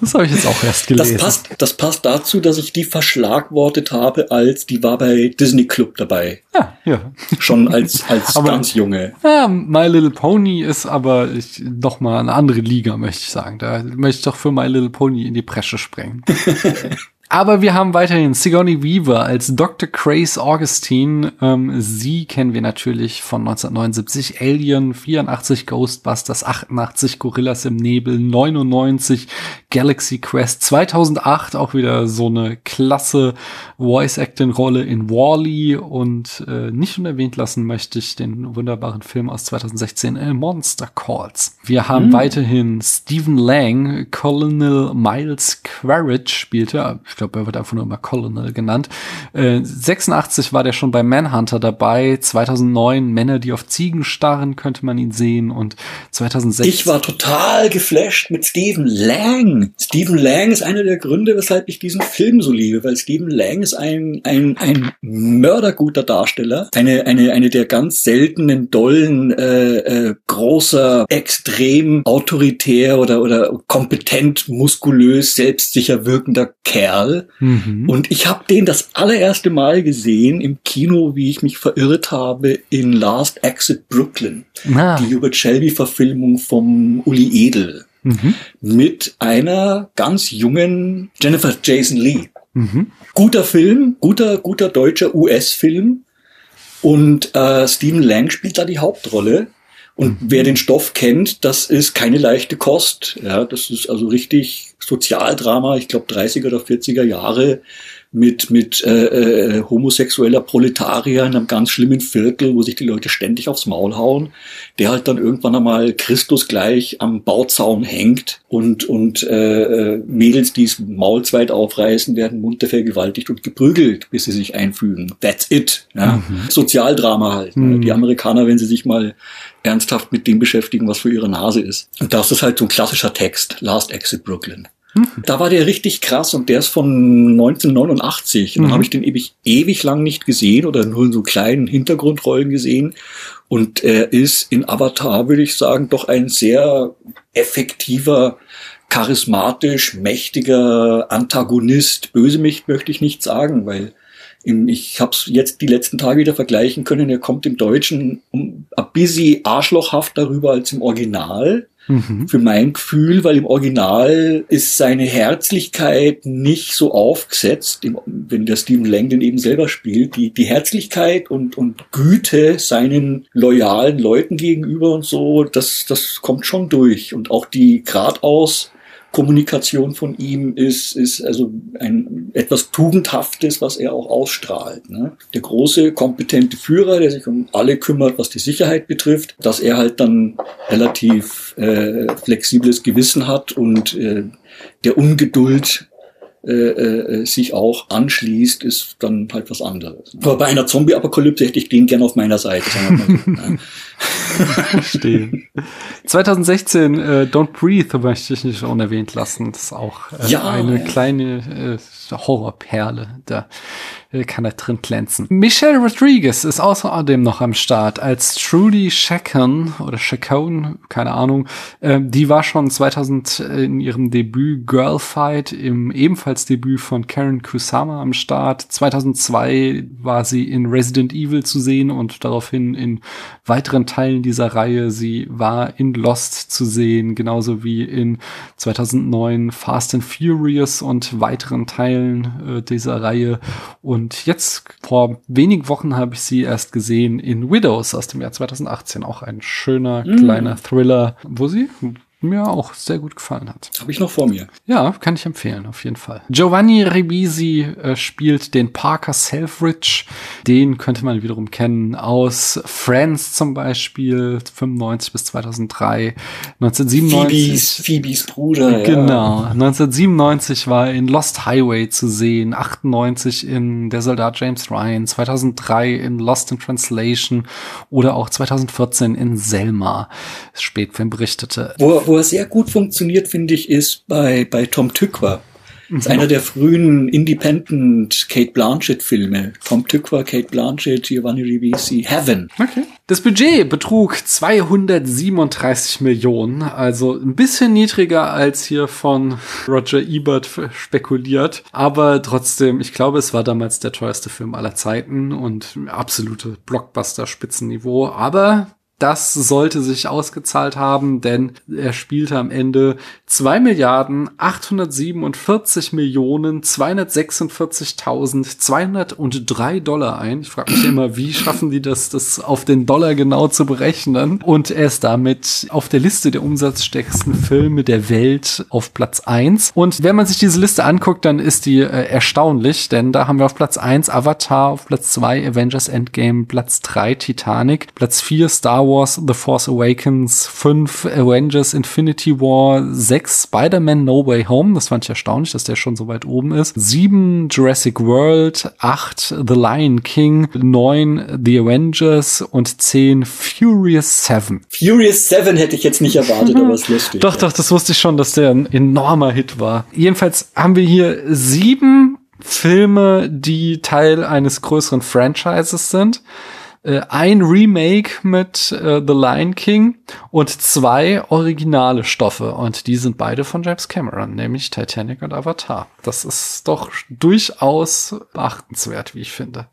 das habe ich jetzt auch erst gelesen. Das passt, das passt dazu, dass ich die verschlagwortet habe, als die war bei Disney Club dabei. Ja, ja. Schon als, als aber, ganz junge. Ja, My Little Pony ist aber ich, noch mal eine andere Liga, möchte ich sagen. Da möchte ich doch für My Little Pony in die Bresche sprengen. Aber wir haben weiterhin Sigourney Weaver als Dr. Grace Augustine. Ähm, sie kennen wir natürlich von 1979 Alien, 84 Ghostbusters, 88 Gorillas im Nebel, 99 Galaxy Quest, 2008 auch wieder so eine klasse Voice-Acting-Rolle in Wally -E und äh, nicht unerwähnt lassen möchte ich den wunderbaren Film aus 2016 äh, Monster Calls. Wir haben mhm. weiterhin Stephen Lang, Colonel Miles Quaritch spielte ich glaube, er wird einfach nur immer Colonel genannt. Äh, 86 war der schon bei Manhunter dabei. 2009 Männer, die auf Ziegen starren, könnte man ihn sehen. Und 2006. Ich war total geflasht mit Stephen Lang. Stephen Lang ist einer der Gründe, weshalb ich diesen Film so liebe, weil Stephen Lang ist ein, ein, ein mörderguter Darsteller. Eine, eine, eine der ganz seltenen, dollen, äh, äh, großer, extrem autoritär oder, oder kompetent, muskulös, selbstsicher wirkender Kerl Mal. Mhm. Und ich habe den das allererste Mal gesehen im Kino, wie ich mich verirrt habe, in Last Exit Brooklyn. Ah. Die Hubert Shelby-Verfilmung vom Uli Edel. Mhm. Mit einer ganz jungen Jennifer Jason Lee. Mhm. Guter Film, guter, guter deutscher US-Film. Und äh, Stephen Lang spielt da die Hauptrolle. Und mhm. wer den Stoff kennt, das ist keine leichte Kost. Ja, das ist also richtig Sozialdrama, ich glaube 30er oder 40er Jahre mit, mit äh, äh, homosexueller Proletarier in einem ganz schlimmen Viertel, wo sich die Leute ständig aufs Maul hauen, der halt dann irgendwann einmal Christus gleich am Bauzaun hängt und, und äh, äh Mädels, die es maulzweit aufreißen, werden munter vergewaltigt und geprügelt, bis sie sich einfügen. That's it. Ja? Mhm. Sozialdrama halt. Mhm. Die Amerikaner, wenn sie sich mal ernsthaft mit dem beschäftigen, was für ihre Nase ist. Und das ist halt so ein klassischer Text, Last Exit Brooklyn. Da war der richtig krass und der ist von 1989. Und dann mhm. habe ich den ewig, ewig lang nicht gesehen oder nur in so kleinen Hintergrundrollen gesehen. Und er ist in Avatar, würde ich sagen, doch ein sehr effektiver, charismatisch, mächtiger Antagonist. Bösewicht möchte ich nicht sagen, weil ich habe es jetzt die letzten Tage wieder vergleichen können. Er kommt im Deutschen um ein bisschen arschlochhaft darüber als im Original. Mhm. Für mein Gefühl, weil im Original ist seine Herzlichkeit nicht so aufgesetzt, wenn der Stephen Lang den eben selber spielt. Die, die Herzlichkeit und, und Güte seinen loyalen Leuten gegenüber und so, das, das kommt schon durch. Und auch die geradeaus Kommunikation von ihm ist, ist also ein etwas Tugendhaftes, was er auch ausstrahlt. Ne? Der große, kompetente Führer, der sich um alle kümmert, was die Sicherheit betrifft, dass er halt dann relativ äh, flexibles Gewissen hat und äh, der Ungeduld äh, äh, sich auch anschließt, ist dann halt was anderes. Aber bei einer Zombie-Apokalypse hätte ich den gern auf meiner Seite. Sagen wir mal so. Verstehe. 2016, äh, Don't Breathe möchte ich nicht unerwähnt lassen. Das ist auch äh, ja, eine ja. kleine äh, Horrorperle. Da äh, kann er drin glänzen. Michelle Rodriguez ist außerdem noch am Start als Trudy Chacon oder Chacon, keine Ahnung. Äh, die war schon 2000 in ihrem Debüt Girlfight im ebenfalls Debüt von Karen Kusama am Start. 2002 war sie in Resident Evil zu sehen und daraufhin in weiteren Teilen dieser Reihe. Sie war in Lost zu sehen, genauso wie in 2009 Fast and Furious und weiteren Teilen äh, dieser Reihe. Und jetzt vor wenigen Wochen habe ich sie erst gesehen in Widows aus dem Jahr 2018. Auch ein schöner mm. kleiner Thriller, wo sie mir auch sehr gut gefallen hat. Habe ich noch vor mir. Ja, kann ich empfehlen, auf jeden Fall. Giovanni Ribisi äh, spielt den Parker Selfridge. Den könnte man wiederum kennen aus Friends zum Beispiel, 95 bis 2003. 1997. Phoebes, Phoebes Bruder. Genau. Ja. 1997 war er in Lost Highway zu sehen, 98 in Der Soldat James Ryan, 2003 in Lost in Translation oder auch 2014 in Selma. Spätfilm berichtete. Wo, wo er sehr gut funktioniert, finde ich, ist bei, bei Tom Tykwer. Das ist mhm. einer der frühen Independent Kate Blanchett Filme. Tom Tykwer, Kate Blanchett, Giovanni Ribisi, Heaven. Okay. Das Budget betrug 237 Millionen, also ein bisschen niedriger als hier von Roger Ebert spekuliert. Aber trotzdem, ich glaube, es war damals der teuerste Film aller Zeiten und absolute Blockbuster-Spitzenniveau. Aber das sollte sich ausgezahlt haben, denn er spielte am Ende 2 Milliarden 847 Millionen 246.203 Dollar ein. Ich frage mich immer, wie schaffen die das, das auf den Dollar genau zu berechnen? Und er ist damit auf der Liste der umsatzstärksten Filme der Welt auf Platz 1. Und wenn man sich diese Liste anguckt, dann ist die äh, erstaunlich, denn da haben wir auf Platz 1 Avatar, auf Platz 2 Avengers Endgame, Platz 3 Titanic, Platz 4 Star Wars The Force Awakens, 5 Avengers Infinity War, 6 Spider-Man No Way Home, das fand ich erstaunlich, dass der schon so weit oben ist, 7 Jurassic World, 8 The Lion King, 9 The Avengers und 10 Furious 7. Furious 7 hätte ich jetzt nicht erwartet, aber es ist lustig. Doch, doch, das wusste ich schon, dass der ein enormer Hit war. Jedenfalls haben wir hier sieben Filme, die Teil eines größeren Franchises sind äh, ein Remake mit äh, The Lion King und zwei originale Stoffe. Und die sind beide von James Cameron, nämlich Titanic und Avatar. Das ist doch durchaus beachtenswert, wie ich finde.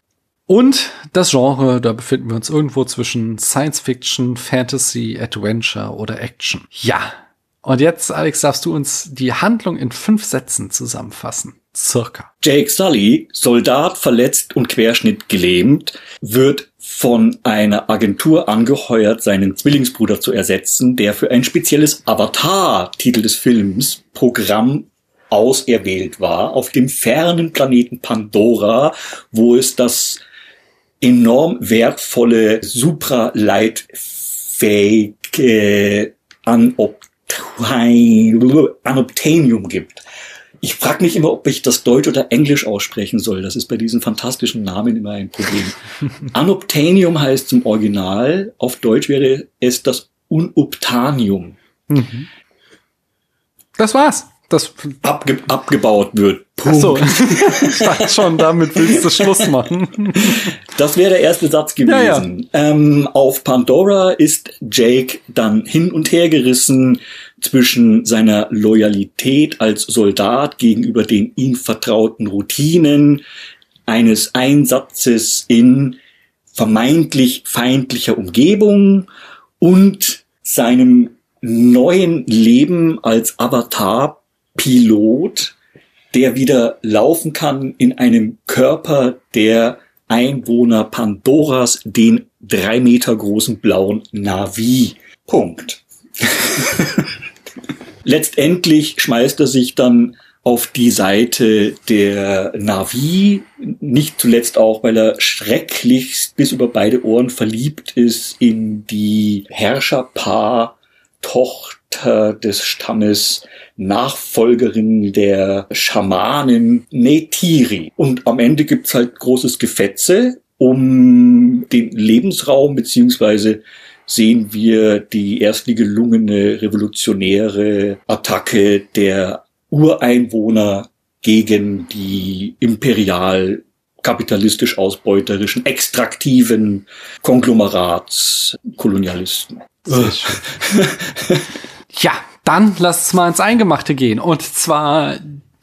Und das Genre, da befinden wir uns irgendwo zwischen Science Fiction, Fantasy, Adventure oder Action. Ja. Und jetzt, Alex, darfst du uns die Handlung in fünf Sätzen zusammenfassen. Circa. Jake Sully, Soldat, verletzt und Querschnitt gelähmt, wird von einer Agentur angeheuert, seinen Zwillingsbruder zu ersetzen, der für ein spezielles Avatar, Titel des Films, Programm auserwählt war, auf dem fernen Planeten Pandora, wo es das enorm wertvolle supraleitfähige Anoptanium gibt. Ich frage mich immer, ob ich das Deutsch oder Englisch aussprechen soll. Das ist bei diesen fantastischen Namen immer ein Problem. Anoptanium heißt zum Original. Auf Deutsch wäre es das Unobtanium. Mhm. Das war's. Das Abge abgebaut wird. Punkt. Ach so. ich dachte schon, damit willst du Schluss machen. Das wäre der erste Satz gewesen. Ja, ja. Ähm, auf Pandora ist Jake dann hin und her gerissen zwischen seiner Loyalität als Soldat gegenüber den ihm vertrauten Routinen eines Einsatzes in vermeintlich feindlicher Umgebung und seinem neuen Leben als Avatar-Pilot, der wieder laufen kann in einem Körper der Einwohner Pandoras, den drei Meter großen blauen Navi. Punkt. Letztendlich schmeißt er sich dann auf die Seite der Navi, nicht zuletzt auch, weil er schrecklichst bis über beide Ohren verliebt ist in die Herrscherpaar Tochter des Stammes, Nachfolgerin der Schamanin Netiri. Und am Ende gibt's halt großes Gefetze um den Lebensraum beziehungsweise sehen wir die erste gelungene revolutionäre Attacke der Ureinwohner gegen die imperial kapitalistisch ausbeuterischen, extraktiven Konglomeratskolonialisten. ja, dann lasst es mal ins Eingemachte gehen. Und zwar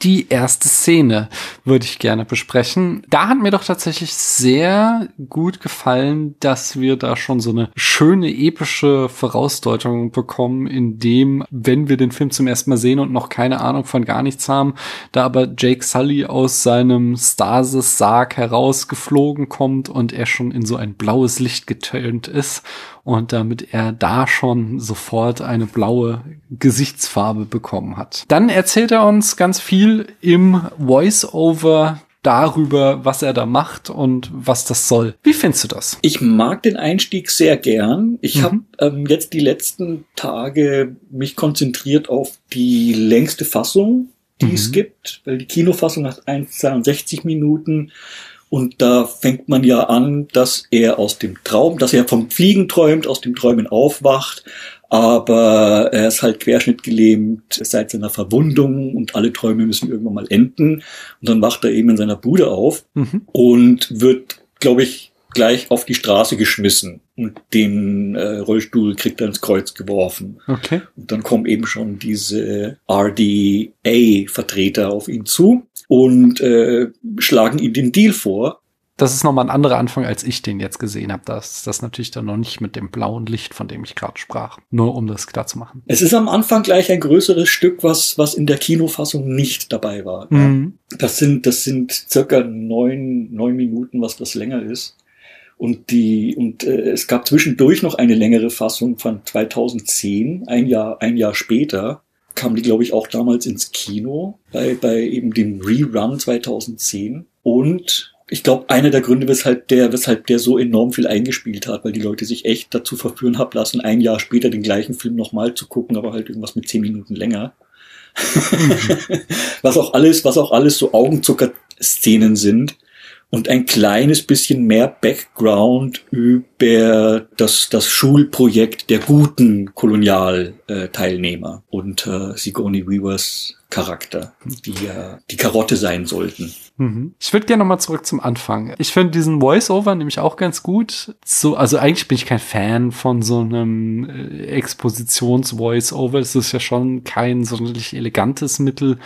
die erste Szene würde ich gerne besprechen. Da hat mir doch tatsächlich sehr gut gefallen, dass wir da schon so eine schöne epische Vorausdeutung bekommen, in dem, wenn wir den Film zum ersten Mal sehen und noch keine Ahnung von gar nichts haben, da aber Jake Sully aus seinem Stasis-Sarg herausgeflogen kommt und er schon in so ein blaues Licht getönt ist und damit er da schon sofort eine blaue Gesichtsfarbe bekommen hat. Dann erzählt er uns ganz viel im Voice-Over darüber, was er da macht und was das soll. Wie findest du das? Ich mag den Einstieg sehr gern. Ich mhm. habe ähm, jetzt die letzten Tage mich konzentriert auf die längste Fassung, die mhm. es gibt, weil die Kinofassung hat 1,62 Minuten und da fängt man ja an, dass er aus dem Traum, dass er vom Fliegen träumt, aus dem Träumen aufwacht, aber er ist halt querschnittgelähmt seit seiner Verwundung und alle Träume müssen irgendwann mal enden. Und dann wacht er eben in seiner Bude auf mhm. und wird, glaube ich, gleich auf die Straße geschmissen und den äh, Rollstuhl kriegt er ins Kreuz geworfen. Okay. Und dann kommen eben schon diese RDA-Vertreter auf ihn zu und äh, schlagen ihm den Deal vor, das ist nochmal ein anderer Anfang, als ich den jetzt gesehen habe. Das ist das natürlich dann noch nicht mit dem blauen Licht, von dem ich gerade sprach. Nur um das klar zu machen. Es ist am Anfang gleich ein größeres Stück, was, was in der Kinofassung nicht dabei war. Mhm. Das sind, das sind circa neun, neun Minuten, was das länger ist. Und die, und äh, es gab zwischendurch noch eine längere Fassung von 2010, ein Jahr, ein Jahr später, kam die, glaube ich, auch damals ins Kino, bei, bei eben dem Rerun 2010. Und ich glaube, einer der Gründe, weshalb der, weshalb der so enorm viel eingespielt hat, weil die Leute sich echt dazu verführen haben lassen, ein Jahr später den gleichen Film nochmal zu gucken, aber halt irgendwas mit zehn Minuten länger. was auch alles, was auch alles so Augenzucker-Szenen sind und ein kleines bisschen mehr Background über das, das Schulprojekt der guten Kolonialteilnehmer und äh, Sigourney Weavers Charakter, die ja die Karotte sein sollten. Mhm. Ich würde gerne nochmal zurück zum Anfang. Ich finde diesen Voice-Over nämlich auch ganz gut. So, also eigentlich bin ich kein Fan von so einem äh, Expositions-Voice-Over. Es ist ja schon kein sonderlich elegantes Mittel,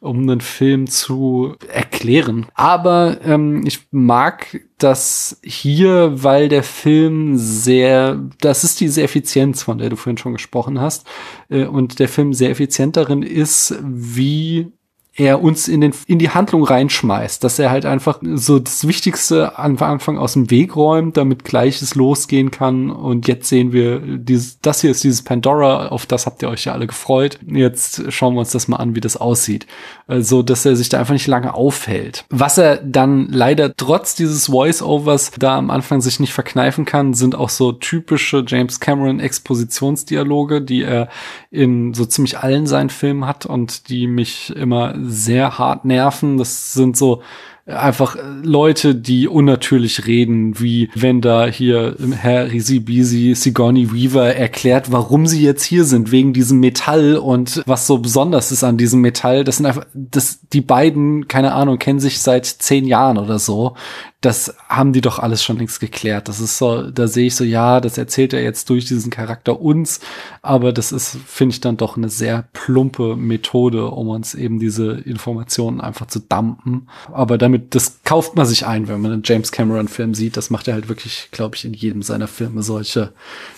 um einen Film zu erklären. Aber ähm, ich mag das hier, weil der Film sehr, das ist diese Effizienz, von der du vorhin schon gesprochen hast, äh, und der Film sehr effizient darin ist, wie er uns in, den, in die Handlung reinschmeißt, dass er halt einfach so das Wichtigste am Anfang aus dem Weg räumt, damit gleiches losgehen kann. Und jetzt sehen wir, dieses, das hier ist dieses Pandora, auf das habt ihr euch ja alle gefreut. Jetzt schauen wir uns das mal an, wie das aussieht. So, also, dass er sich da einfach nicht lange aufhält. Was er dann leider trotz dieses Voice-Overs da am Anfang sich nicht verkneifen kann, sind auch so typische James Cameron Expositionsdialoge, die er in so ziemlich allen seinen Filmen hat und die mich immer sehr hart nerven. Das sind so einfach Leute, die unnatürlich reden, wie wenn da hier Herr Risibisi Sigourney Weaver erklärt, warum sie jetzt hier sind, wegen diesem Metall und was so besonders ist an diesem Metall. Das sind einfach, das, die beiden, keine Ahnung, kennen sich seit zehn Jahren oder so das haben die doch alles schon längst geklärt. Das ist so, da sehe ich so, ja, das erzählt er jetzt durch diesen Charakter uns, aber das ist, finde ich, dann doch eine sehr plumpe Methode, um uns eben diese Informationen einfach zu dumpen. Aber damit, das kauft man sich ein, wenn man einen James Cameron-Film sieht. Das macht er halt wirklich, glaube ich, in jedem seiner Filme solche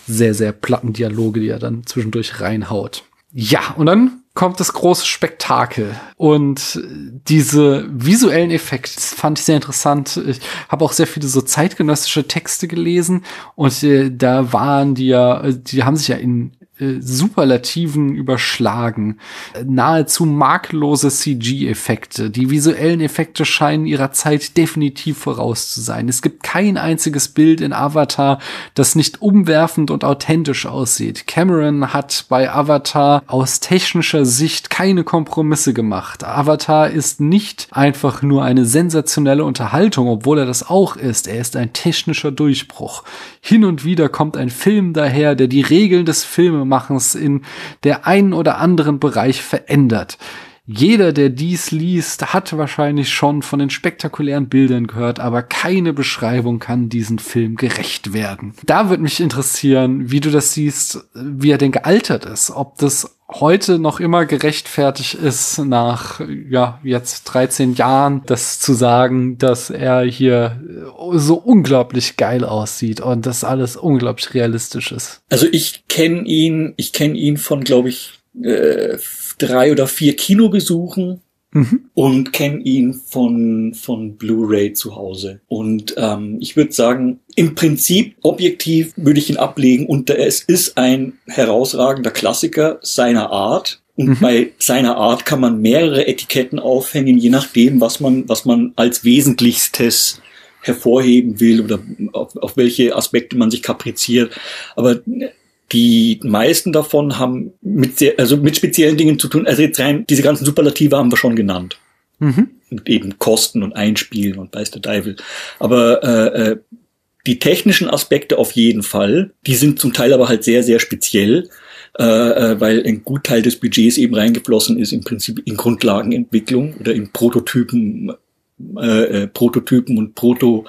sehr, sehr platten Dialoge, die er dann zwischendurch reinhaut. Ja, und dann kommt das große Spektakel. Und diese visuellen Effekte fand ich sehr interessant. Ich habe auch sehr viele so zeitgenössische Texte gelesen und äh, da waren die ja, die haben sich ja in äh, Superlativen überschlagen. Nahezu makellose CG-Effekte. Die visuellen Effekte scheinen ihrer Zeit definitiv voraus zu sein. Es gibt kein einziges Bild in Avatar, das nicht umwerfend und authentisch aussieht. Cameron hat bei Avatar aus technischer Sicht keine Kompromisse gemacht. Avatar ist nicht einfach nur eine sensationelle Unterhaltung, obwohl er das auch ist. Er ist ein technischer Durchbruch. Hin und wieder kommt ein Film daher, der die Regeln des Filmes Filmemachens in der einen oder anderen Bereich verändert. Jeder, der dies liest, hat wahrscheinlich schon von den spektakulären Bildern gehört, aber keine Beschreibung kann diesen Film gerecht werden. Da würde mich interessieren, wie du das siehst, wie er denn gealtert ist, ob das heute noch immer gerechtfertigt ist, nach ja jetzt 13 Jahren, das zu sagen, dass er hier so unglaublich geil aussieht und das alles unglaublich realistisch ist. Also ich kenne ihn, ich kenne ihn von, glaube ich, äh, drei oder vier Kinobesuchen mhm. und kenne ihn von, von Blu-ray zu Hause. Und ähm, ich würde sagen, im Prinzip objektiv würde ich ihn ablegen und es ist ein herausragender Klassiker seiner Art. Und mhm. bei seiner Art kann man mehrere Etiketten aufhängen, je nachdem, was man, was man als Wesentlichstes hervorheben will oder auf, auf welche Aspekte man sich kapriziert. Aber die meisten davon haben mit sehr, also mit speziellen Dingen zu tun. Also jetzt rein, diese ganzen Superlative haben wir schon genannt. Mhm. Und eben Kosten und Einspielen und weiß der Teufel. Aber äh, äh, die technischen Aspekte auf jeden Fall, die sind zum Teil aber halt sehr, sehr speziell, äh, äh weil ein Gutteil des Budgets eben reingeflossen ist im Prinzip in Grundlagenentwicklung oder in Prototypen, äh, äh Prototypen und Proto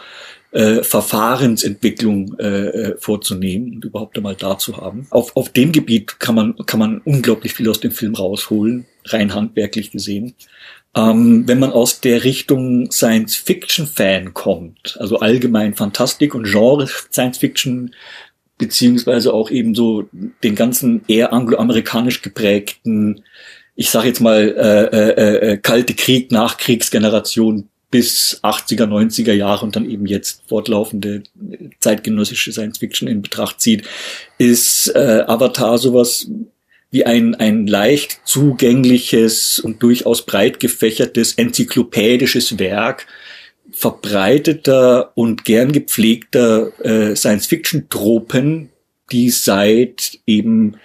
äh, Verfahrensentwicklung äh, äh, vorzunehmen und überhaupt einmal da zu haben. Auf, auf dem Gebiet kann man, kann man unglaublich viel aus dem Film rausholen, rein handwerklich gesehen. Ähm, wenn man aus der Richtung Science-Fiction-Fan kommt, also allgemein Fantastik und Genre Science-Fiction, beziehungsweise auch eben so den ganzen eher angloamerikanisch geprägten, ich sage jetzt mal äh, äh, äh, kalte Krieg, Nachkriegsgeneration bis 80er, 90er Jahre und dann eben jetzt fortlaufende zeitgenössische Science Fiction in Betracht zieht, ist äh, Avatar sowas wie ein, ein leicht zugängliches und durchaus breit gefächertes enzyklopädisches Werk verbreiteter und gern gepflegter äh, Science-Fiction-Tropen, die seit eben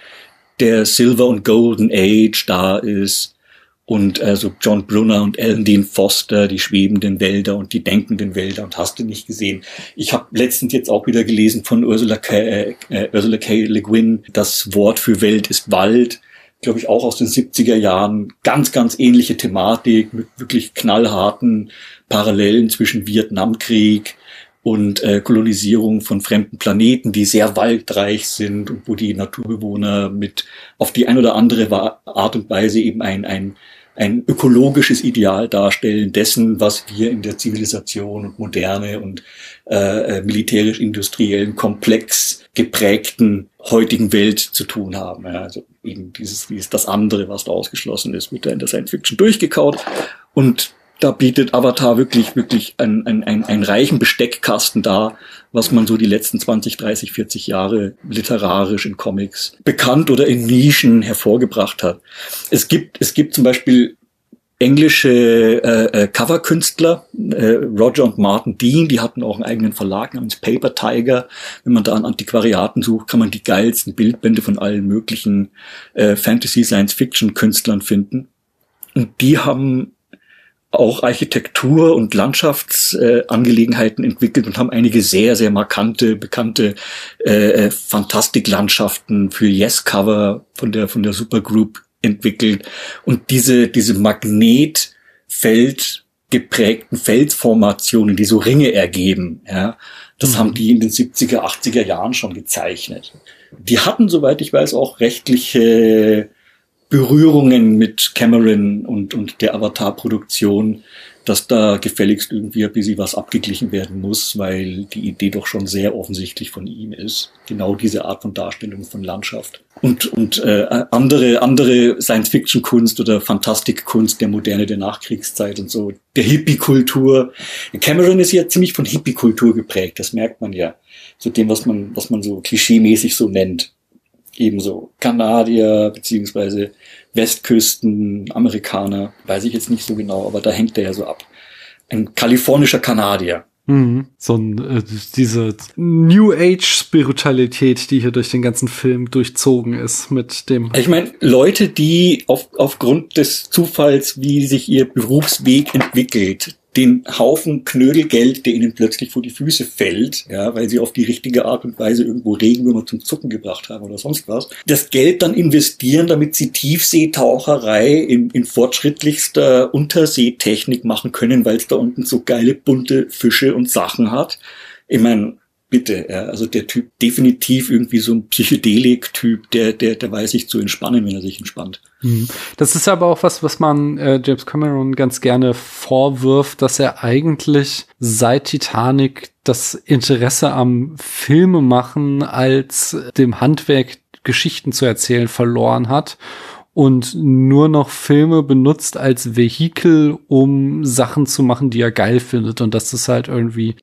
der Silver und Golden Age da ist, und also John Brunner und Alan Dean Foster, die schwebenden Wälder und die denkenden Wälder und hast du nicht gesehen. Ich habe letztens jetzt auch wieder gelesen von Ursula K. Äh, äh, Ursula K. Le Guin, das Wort für Welt ist Wald, glaube ich auch aus den 70er Jahren, ganz, ganz ähnliche Thematik mit wirklich knallharten Parallelen zwischen Vietnamkrieg und äh, Kolonisierung von fremden Planeten, die sehr waldreich sind und wo die Naturbewohner mit auf die ein oder andere Art und Weise eben ein, ein ein ökologisches Ideal darstellen dessen, was wir in der Zivilisation und moderne und äh, äh, militärisch-industriellen Komplex geprägten heutigen Welt zu tun haben. Ja, also eben dieses, dieses das andere, was da ausgeschlossen ist, wird da in der Science Fiction durchgekaut und da bietet Avatar wirklich, wirklich einen, einen, einen reichen Besteckkasten dar, was man so die letzten 20, 30, 40 Jahre literarisch in Comics bekannt oder in Nischen hervorgebracht hat. Es gibt, es gibt zum Beispiel englische äh, äh, Coverkünstler, äh, Roger und Martin Dean, die hatten auch einen eigenen Verlag namens Paper Tiger. Wenn man da an Antiquariaten sucht, kann man die geilsten Bildbände von allen möglichen äh, Fantasy Science Fiction Künstlern finden. Und die haben auch Architektur- und Landschaftsangelegenheiten äh, entwickelt und haben einige sehr, sehr markante, bekannte äh, äh, Fantastiklandschaften für Yes-Cover von der, von der Supergroup entwickelt. Und diese, diese Magnetfeld geprägten Felsformationen, die so Ringe ergeben, ja, das mhm. haben die in den 70er, 80er Jahren schon gezeichnet. Die hatten, soweit ich weiß, auch rechtliche Berührungen mit Cameron und, und der Avatar-Produktion, dass da gefälligst irgendwie ein bisschen was abgeglichen werden muss, weil die Idee doch schon sehr offensichtlich von ihm ist. Genau diese Art von Darstellung von Landschaft. Und, und äh, andere, andere Science-Fiction-Kunst oder Fantastik-Kunst der Moderne der Nachkriegszeit und so, der Hippie-Kultur. Cameron ist ja ziemlich von Hippie-Kultur geprägt, das merkt man ja. So dem, was man, was man so klischeemäßig so nennt ebenso Kanadier beziehungsweise Westküsten, Amerikaner, weiß ich jetzt nicht so genau, aber da hängt der ja so ab. Ein kalifornischer Kanadier. Mhm. So ein, äh, diese New Age Spiritualität, die hier durch den ganzen Film durchzogen ist mit dem. Ich meine, Leute, die auf, aufgrund des Zufalls, wie sich ihr Berufsweg entwickelt, den Haufen Knödelgeld, der ihnen plötzlich vor die Füße fällt, ja, weil sie auf die richtige Art und Weise irgendwo Regenwürmer zum Zucken gebracht haben oder sonst was, das Geld dann investieren, damit sie Tiefseetaucherei in, in fortschrittlichster Unterseetechnik machen können, weil es da unten so geile bunte Fische und Sachen hat. Ich meine, bitte, ja, also der Typ definitiv irgendwie so ein Psychedelik-Typ, der, der, der weiß sich zu entspannen, wenn er sich entspannt. Mhm. Das ist aber auch was, was man äh, James Cameron ganz gerne vorwirft, dass er eigentlich seit Titanic das Interesse am Filmemachen als dem Handwerk Geschichten zu erzählen verloren hat und nur noch Filme benutzt als Vehikel, um Sachen zu machen, die er geil findet. Und das ist halt irgendwie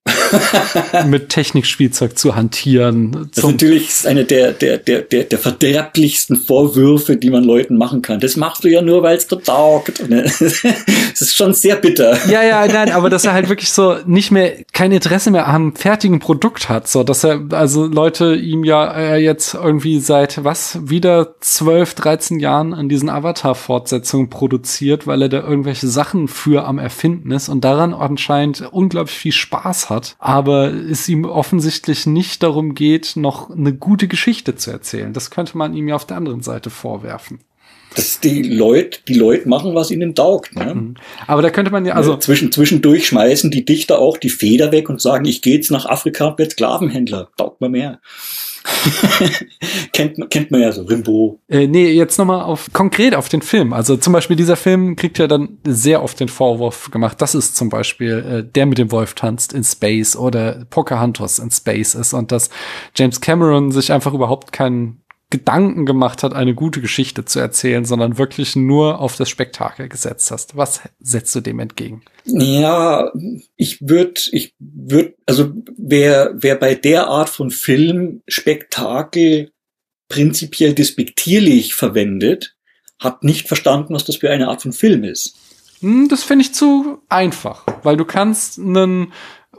mit Technikspielzeug zu hantieren. Das ist natürlich eine der, der, der, der, der verderblichsten Vorwürfe, die man Leuten machen kann. Das machst du ja nur, weil es dir taugt. Das ist schon sehr bitter. Ja, ja, nein, aber dass er halt wirklich so nicht mehr, kein Interesse mehr am fertigen Produkt hat. So, dass er, also Leute ihm ja äh, jetzt irgendwie seit was, wieder 12, 13 Jahren an diesen Avatar-Fortsetzungen produziert, weil er da irgendwelche Sachen für am Erfinden ist und daran anscheinend unglaublich viel Spaß hat aber es ihm offensichtlich nicht darum geht, noch eine gute Geschichte zu erzählen. Das könnte man ihm ja auf der anderen Seite vorwerfen. dass die Leute, die Leute machen, was ihnen taugt. Ne? Mhm. Aber da könnte man ja, also. Zwischen, zwischendurch schmeißen die Dichter auch die Feder weg und sagen, ich gehe jetzt nach Afrika und werde Sklavenhändler. Taugt mir mehr. kennt, kennt man ja so, Rimbo. Äh, nee, jetzt nochmal auf konkret auf den Film. Also zum Beispiel dieser Film kriegt ja dann sehr oft den Vorwurf gemacht, dass es zum Beispiel äh, der mit dem Wolf tanzt in Space oder Pocahontas in Space ist und dass James Cameron sich einfach überhaupt keinen Gedanken gemacht hat, eine gute Geschichte zu erzählen, sondern wirklich nur auf das Spektakel gesetzt hast. Was setzt du dem entgegen? Ja, ich würde, ich würde, also wer, wer bei der Art von Film Spektakel prinzipiell despektierlich verwendet, hat nicht verstanden, was das für eine Art von Film ist. Hm, das finde ich zu einfach, weil du kannst einen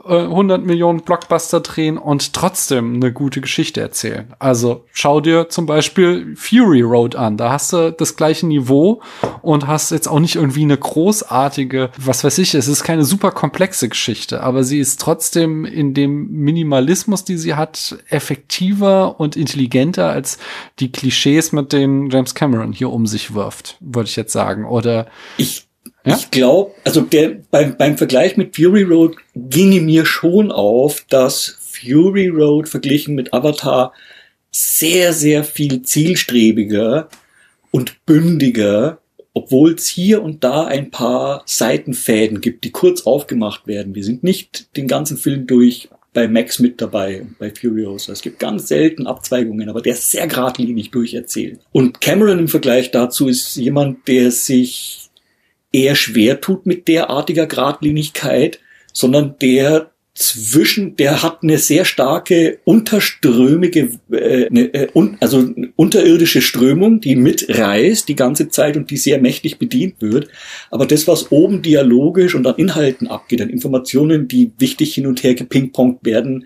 100 äh, Millionen Blockbuster drehen und trotzdem eine gute Geschichte erzählen. Also schau dir zum Beispiel Fury Road an. Da hast du das gleiche Niveau und hast jetzt auch nicht irgendwie eine großartige, was weiß ich, es ist keine super komplexe Geschichte, aber sie ist trotzdem in dem Minimalismus, die sie hat, effektiver und intelligenter als die Klischees, mit denen James Cameron hier um sich wirft, würde ich jetzt sagen. Oder ich ja? Ich glaube, also der, beim, beim Vergleich mit Fury Road ginge mir schon auf, dass Fury Road verglichen mit Avatar sehr, sehr viel zielstrebiger und bündiger, obwohl es hier und da ein paar Seitenfäden gibt, die kurz aufgemacht werden. Wir sind nicht den ganzen Film durch bei Max mit dabei, bei Furiosa. Es gibt ganz selten Abzweigungen, aber der ist sehr geradlinig durcherzählt. Und Cameron im Vergleich dazu ist jemand, der sich eher schwer tut mit derartiger Gradlinigkeit, sondern der zwischen, der hat eine sehr starke unterströmige, äh, eine, äh, un, also unterirdische Strömung, die mitreißt die ganze Zeit und die sehr mächtig bedient wird. Aber das, was oben dialogisch und an Inhalten abgeht, an Informationen, die wichtig hin und her gepingpongt werden,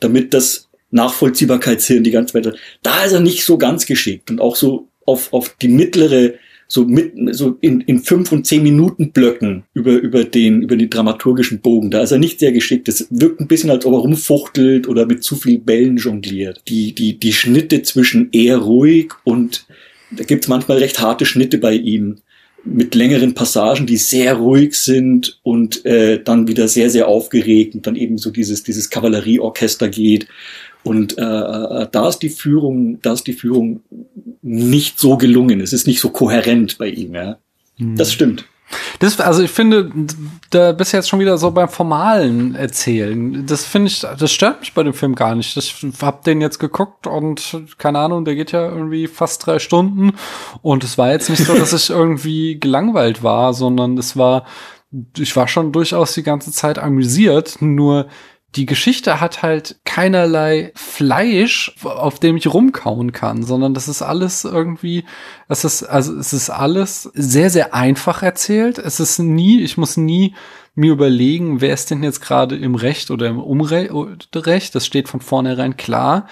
damit das Nachvollziehbarkeitshirn die ganze Zeit, da ist er nicht so ganz geschickt und auch so auf, auf die mittlere so mit so in, in fünf und zehn Minuten Blöcken über über den über den dramaturgischen Bogen. Da ist er nicht sehr geschickt. Das wirkt ein bisschen, als ob er rumfuchtelt oder mit zu viel Bällen jongliert. Die die die Schnitte zwischen eher ruhig und da gibt's manchmal recht harte Schnitte bei ihm mit längeren Passagen, die sehr ruhig sind und äh, dann wieder sehr sehr aufgeregt und dann eben so dieses dieses Kavallerieorchester geht und äh, äh, da ist die Führung, da ist die Führung nicht so gelungen. Es ist nicht so kohärent bei ihm. Ja, mhm. das stimmt. Das, also ich finde, da bist du jetzt schon wieder so beim formalen Erzählen. Das finde ich, das stört mich bei dem Film gar nicht. Ich hab den jetzt geguckt und keine Ahnung, der geht ja irgendwie fast drei Stunden und es war jetzt nicht so, dass ich irgendwie gelangweilt war, sondern es war, ich war schon durchaus die ganze Zeit amüsiert. Nur die Geschichte hat halt keinerlei Fleisch, auf dem ich rumkauen kann, sondern das ist alles irgendwie, es ist, also es ist alles sehr, sehr einfach erzählt. Es ist nie, ich muss nie mir überlegen, wer ist denn jetzt gerade im Recht oder im Unrecht. Das steht von vornherein klar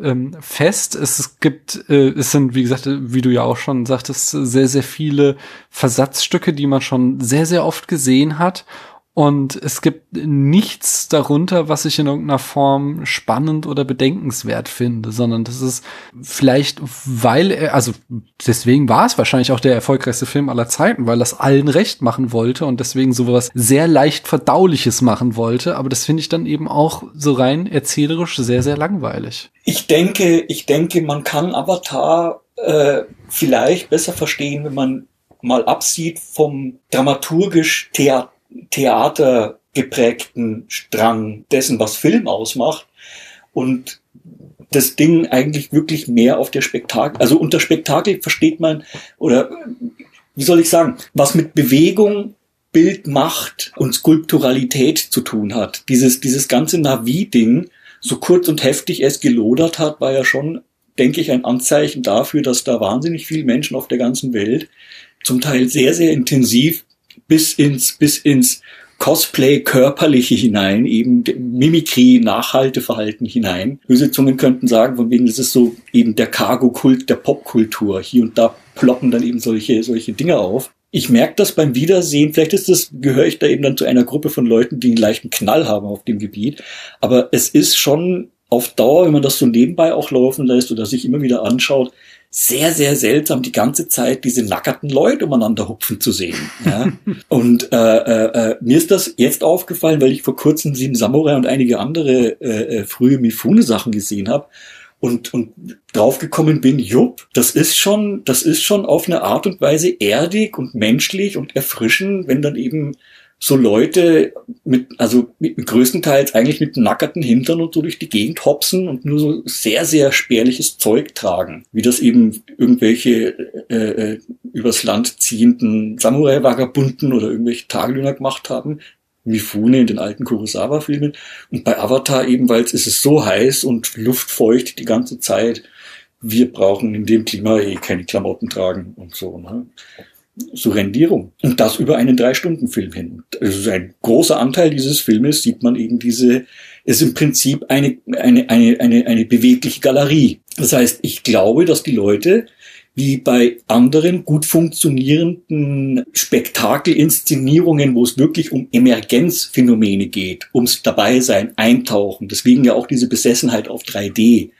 ähm, fest. Es gibt, äh, es sind, wie gesagt, wie du ja auch schon sagtest, sehr, sehr viele Versatzstücke, die man schon sehr, sehr oft gesehen hat. Und es gibt nichts darunter, was ich in irgendeiner Form spannend oder bedenkenswert finde, sondern das ist vielleicht, weil er, also deswegen war es wahrscheinlich auch der erfolgreichste Film aller Zeiten, weil das allen recht machen wollte und deswegen sowas sehr leicht verdauliches machen wollte. Aber das finde ich dann eben auch so rein erzählerisch sehr, sehr langweilig. Ich denke, ich denke, man kann Avatar äh, vielleicht besser verstehen, wenn man mal absieht vom dramaturgisch Theater Theater geprägten Strang dessen, was Film ausmacht und das Ding eigentlich wirklich mehr auf der Spektakel, also unter Spektakel versteht man oder wie soll ich sagen, was mit Bewegung, Bildmacht und Skulpturalität zu tun hat. Dieses, dieses ganze Navi-Ding, so kurz und heftig es gelodert hat, war ja schon, denke ich, ein Anzeichen dafür, dass da wahnsinnig viele Menschen auf der ganzen Welt zum Teil sehr, sehr intensiv bis ins, bis ins Cosplay körperliche hinein, eben Mimikrie, Nachhalteverhalten hinein. Böse Zungen könnten sagen, von wegen, das ist so eben der Cargo-Kult der Popkultur. Hier und da ploppen dann eben solche, solche Dinge auf. Ich merke das beim Wiedersehen, vielleicht ist das, gehöre ich da eben dann zu einer Gruppe von Leuten, die einen leichten Knall haben auf dem Gebiet. Aber es ist schon auf Dauer, wenn man das so nebenbei auch laufen lässt oder sich immer wieder anschaut, sehr, sehr seltsam, die ganze Zeit diese nackerten Leute umeinander hupfen zu sehen. Ja? und äh, äh, äh, mir ist das jetzt aufgefallen, weil ich vor kurzem Sieben Samurai und einige andere äh, äh, frühe Mifune-Sachen gesehen habe und, und draufgekommen bin, jupp, das ist schon, das ist schon auf eine Art und Weise erdig und menschlich und erfrischend, wenn dann eben so Leute mit, also mit, größtenteils eigentlich mit nackerten Hintern und so durch die Gegend hopsen und nur so sehr, sehr spärliches Zeug tragen, wie das eben irgendwelche äh, äh übers Land ziehenden Samurai-Vagabunden oder irgendwelche Tagelöhner gemacht haben, Mifune in den alten Kurosawa-Filmen. Und bei Avatar ebenfalls ist es so heiß und luftfeucht die ganze Zeit. Wir brauchen in dem Klima eh keine Klamotten tragen und so. Ne? So Rendierung. Und das über einen Drei-Stunden-Film hin. Also ein großer Anteil dieses Filmes sieht man eben diese, ist im Prinzip eine, eine, eine, eine, eine bewegliche Galerie. Das heißt, ich glaube, dass die Leute wie bei anderen gut funktionierenden Spektakelinszenierungen, wo es wirklich um Emergenzphänomene geht, ums Dabeisein, Eintauchen, deswegen ja auch diese Besessenheit auf 3D,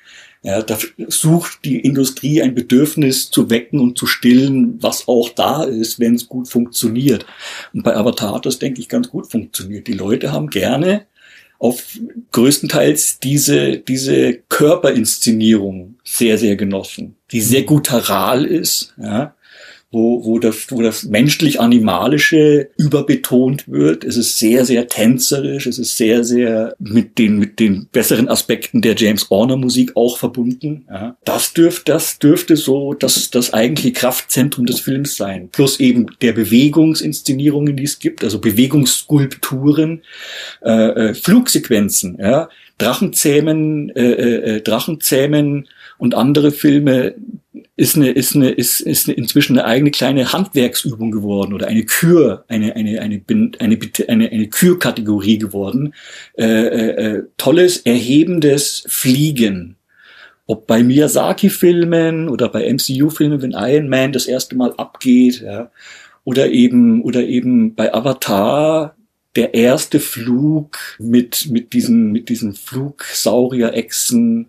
ja, da sucht die Industrie ein Bedürfnis zu wecken und zu stillen, was auch da ist, wenn es gut funktioniert. Und bei Avatar hat das, denke ich, ganz gut funktioniert. Die Leute haben gerne auf größtenteils diese, diese Körperinszenierung sehr, sehr genossen, die sehr guttural ist, ja, wo, wo, das, wo das menschlich-animalische überbetont wird. Es ist sehr, sehr tänzerisch, es ist sehr, sehr mit den, mit den besseren Aspekten der James Horner Musik auch verbunden. Ja. Das dürfte, das dürfte so das, das eigentliche Kraftzentrum des Films sein. Plus eben der Bewegungsinszenierungen, die es gibt, also Bewegungsskulpturen, äh, äh, Flugsequenzen, ja. Drachenzähmen, äh, äh, äh Drachenzähmen und andere Filme, ist eine, ist eine, ist, ist eine, inzwischen eine eigene kleine Handwerksübung geworden oder eine Kür, eine, eine, eine, eine, eine, eine Kürkategorie geworden. Äh, äh, äh, tolles, erhebendes Fliegen. Ob bei Miyazaki-Filmen oder bei MCU-Filmen, wenn Iron Man das erste Mal abgeht, ja, oder eben, oder eben bei Avatar, der erste Flug mit, mit diesen, mit diesen Flugsaurier-Echsen,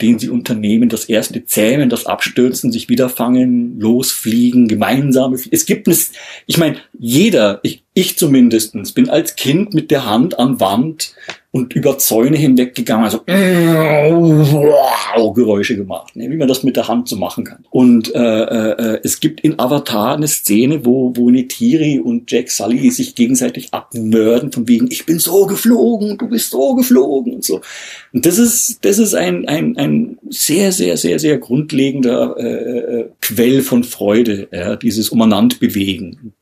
den sie unternehmen, das erste Zähmen, das Abstürzen, sich wiederfangen, losfliegen, gemeinsame. Es gibt es, ich meine, jeder, ich, ich zumindestens, bin als Kind mit der Hand an Wand und über Zäune hinweggegangen, also wow, Geräusche gemacht, ne, wie man das mit der Hand so machen kann. Und äh, äh, es gibt in Avatar eine Szene, wo, wo Netiri und Jack Sully sich gegenseitig abnörden, von wegen, ich bin so geflogen, du bist so geflogen und so. Und das ist, das ist ein, ein, ein sehr, sehr, sehr, sehr grundlegender äh, äh Quell von Freude, ja, dieses Umeinandbewegen.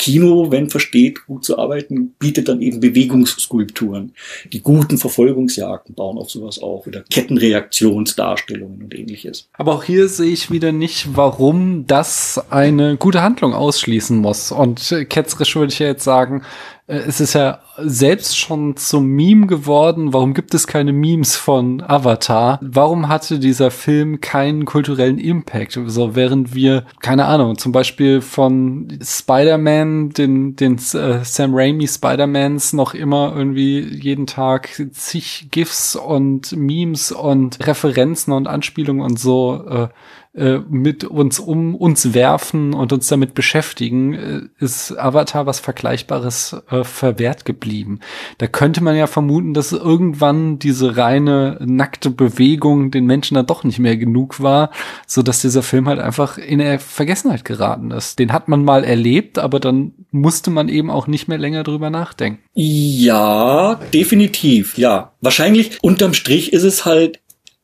Kino, wenn versteht, gut zu arbeiten, bietet dann eben Bewegungsskulpturen. Die guten Verfolgungsjagden bauen auf sowas auf oder Kettenreaktionsdarstellungen und ähnliches. Aber auch hier sehe ich wieder nicht, warum das eine gute Handlung ausschließen muss. Und ketzerisch würde ich ja jetzt sagen, es ist ja selbst schon zum Meme geworden. Warum gibt es keine Memes von Avatar? Warum hatte dieser Film keinen kulturellen Impact? So, also während wir, keine Ahnung, zum Beispiel von Spider-Man, den, den äh, Sam Raimi Spider-Mans noch immer irgendwie jeden Tag zig GIFs und Memes und Referenzen und Anspielungen und so äh, äh, mit uns um uns werfen und uns damit beschäftigen, äh, ist Avatar was Vergleichbares äh, verwehrt geblieben. Da könnte man ja vermuten, dass irgendwann diese reine nackte Bewegung den Menschen dann doch nicht mehr genug war, so dass dieser Film halt einfach in der Vergessenheit geraten ist. Den hat man mal erlebt, aber dann musste man eben auch nicht mehr länger drüber nachdenken. Ja, definitiv, ja. Wahrscheinlich unterm Strich ist es halt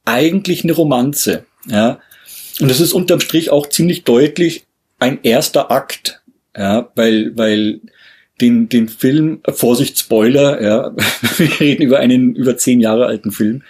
eigentlich eine Romanze. Ja, und es ist unterm Strich auch ziemlich deutlich ein erster Akt, ja, weil, weil den, den Film, Vorsicht, Spoiler, ja, wir reden über einen über zehn Jahre alten Film,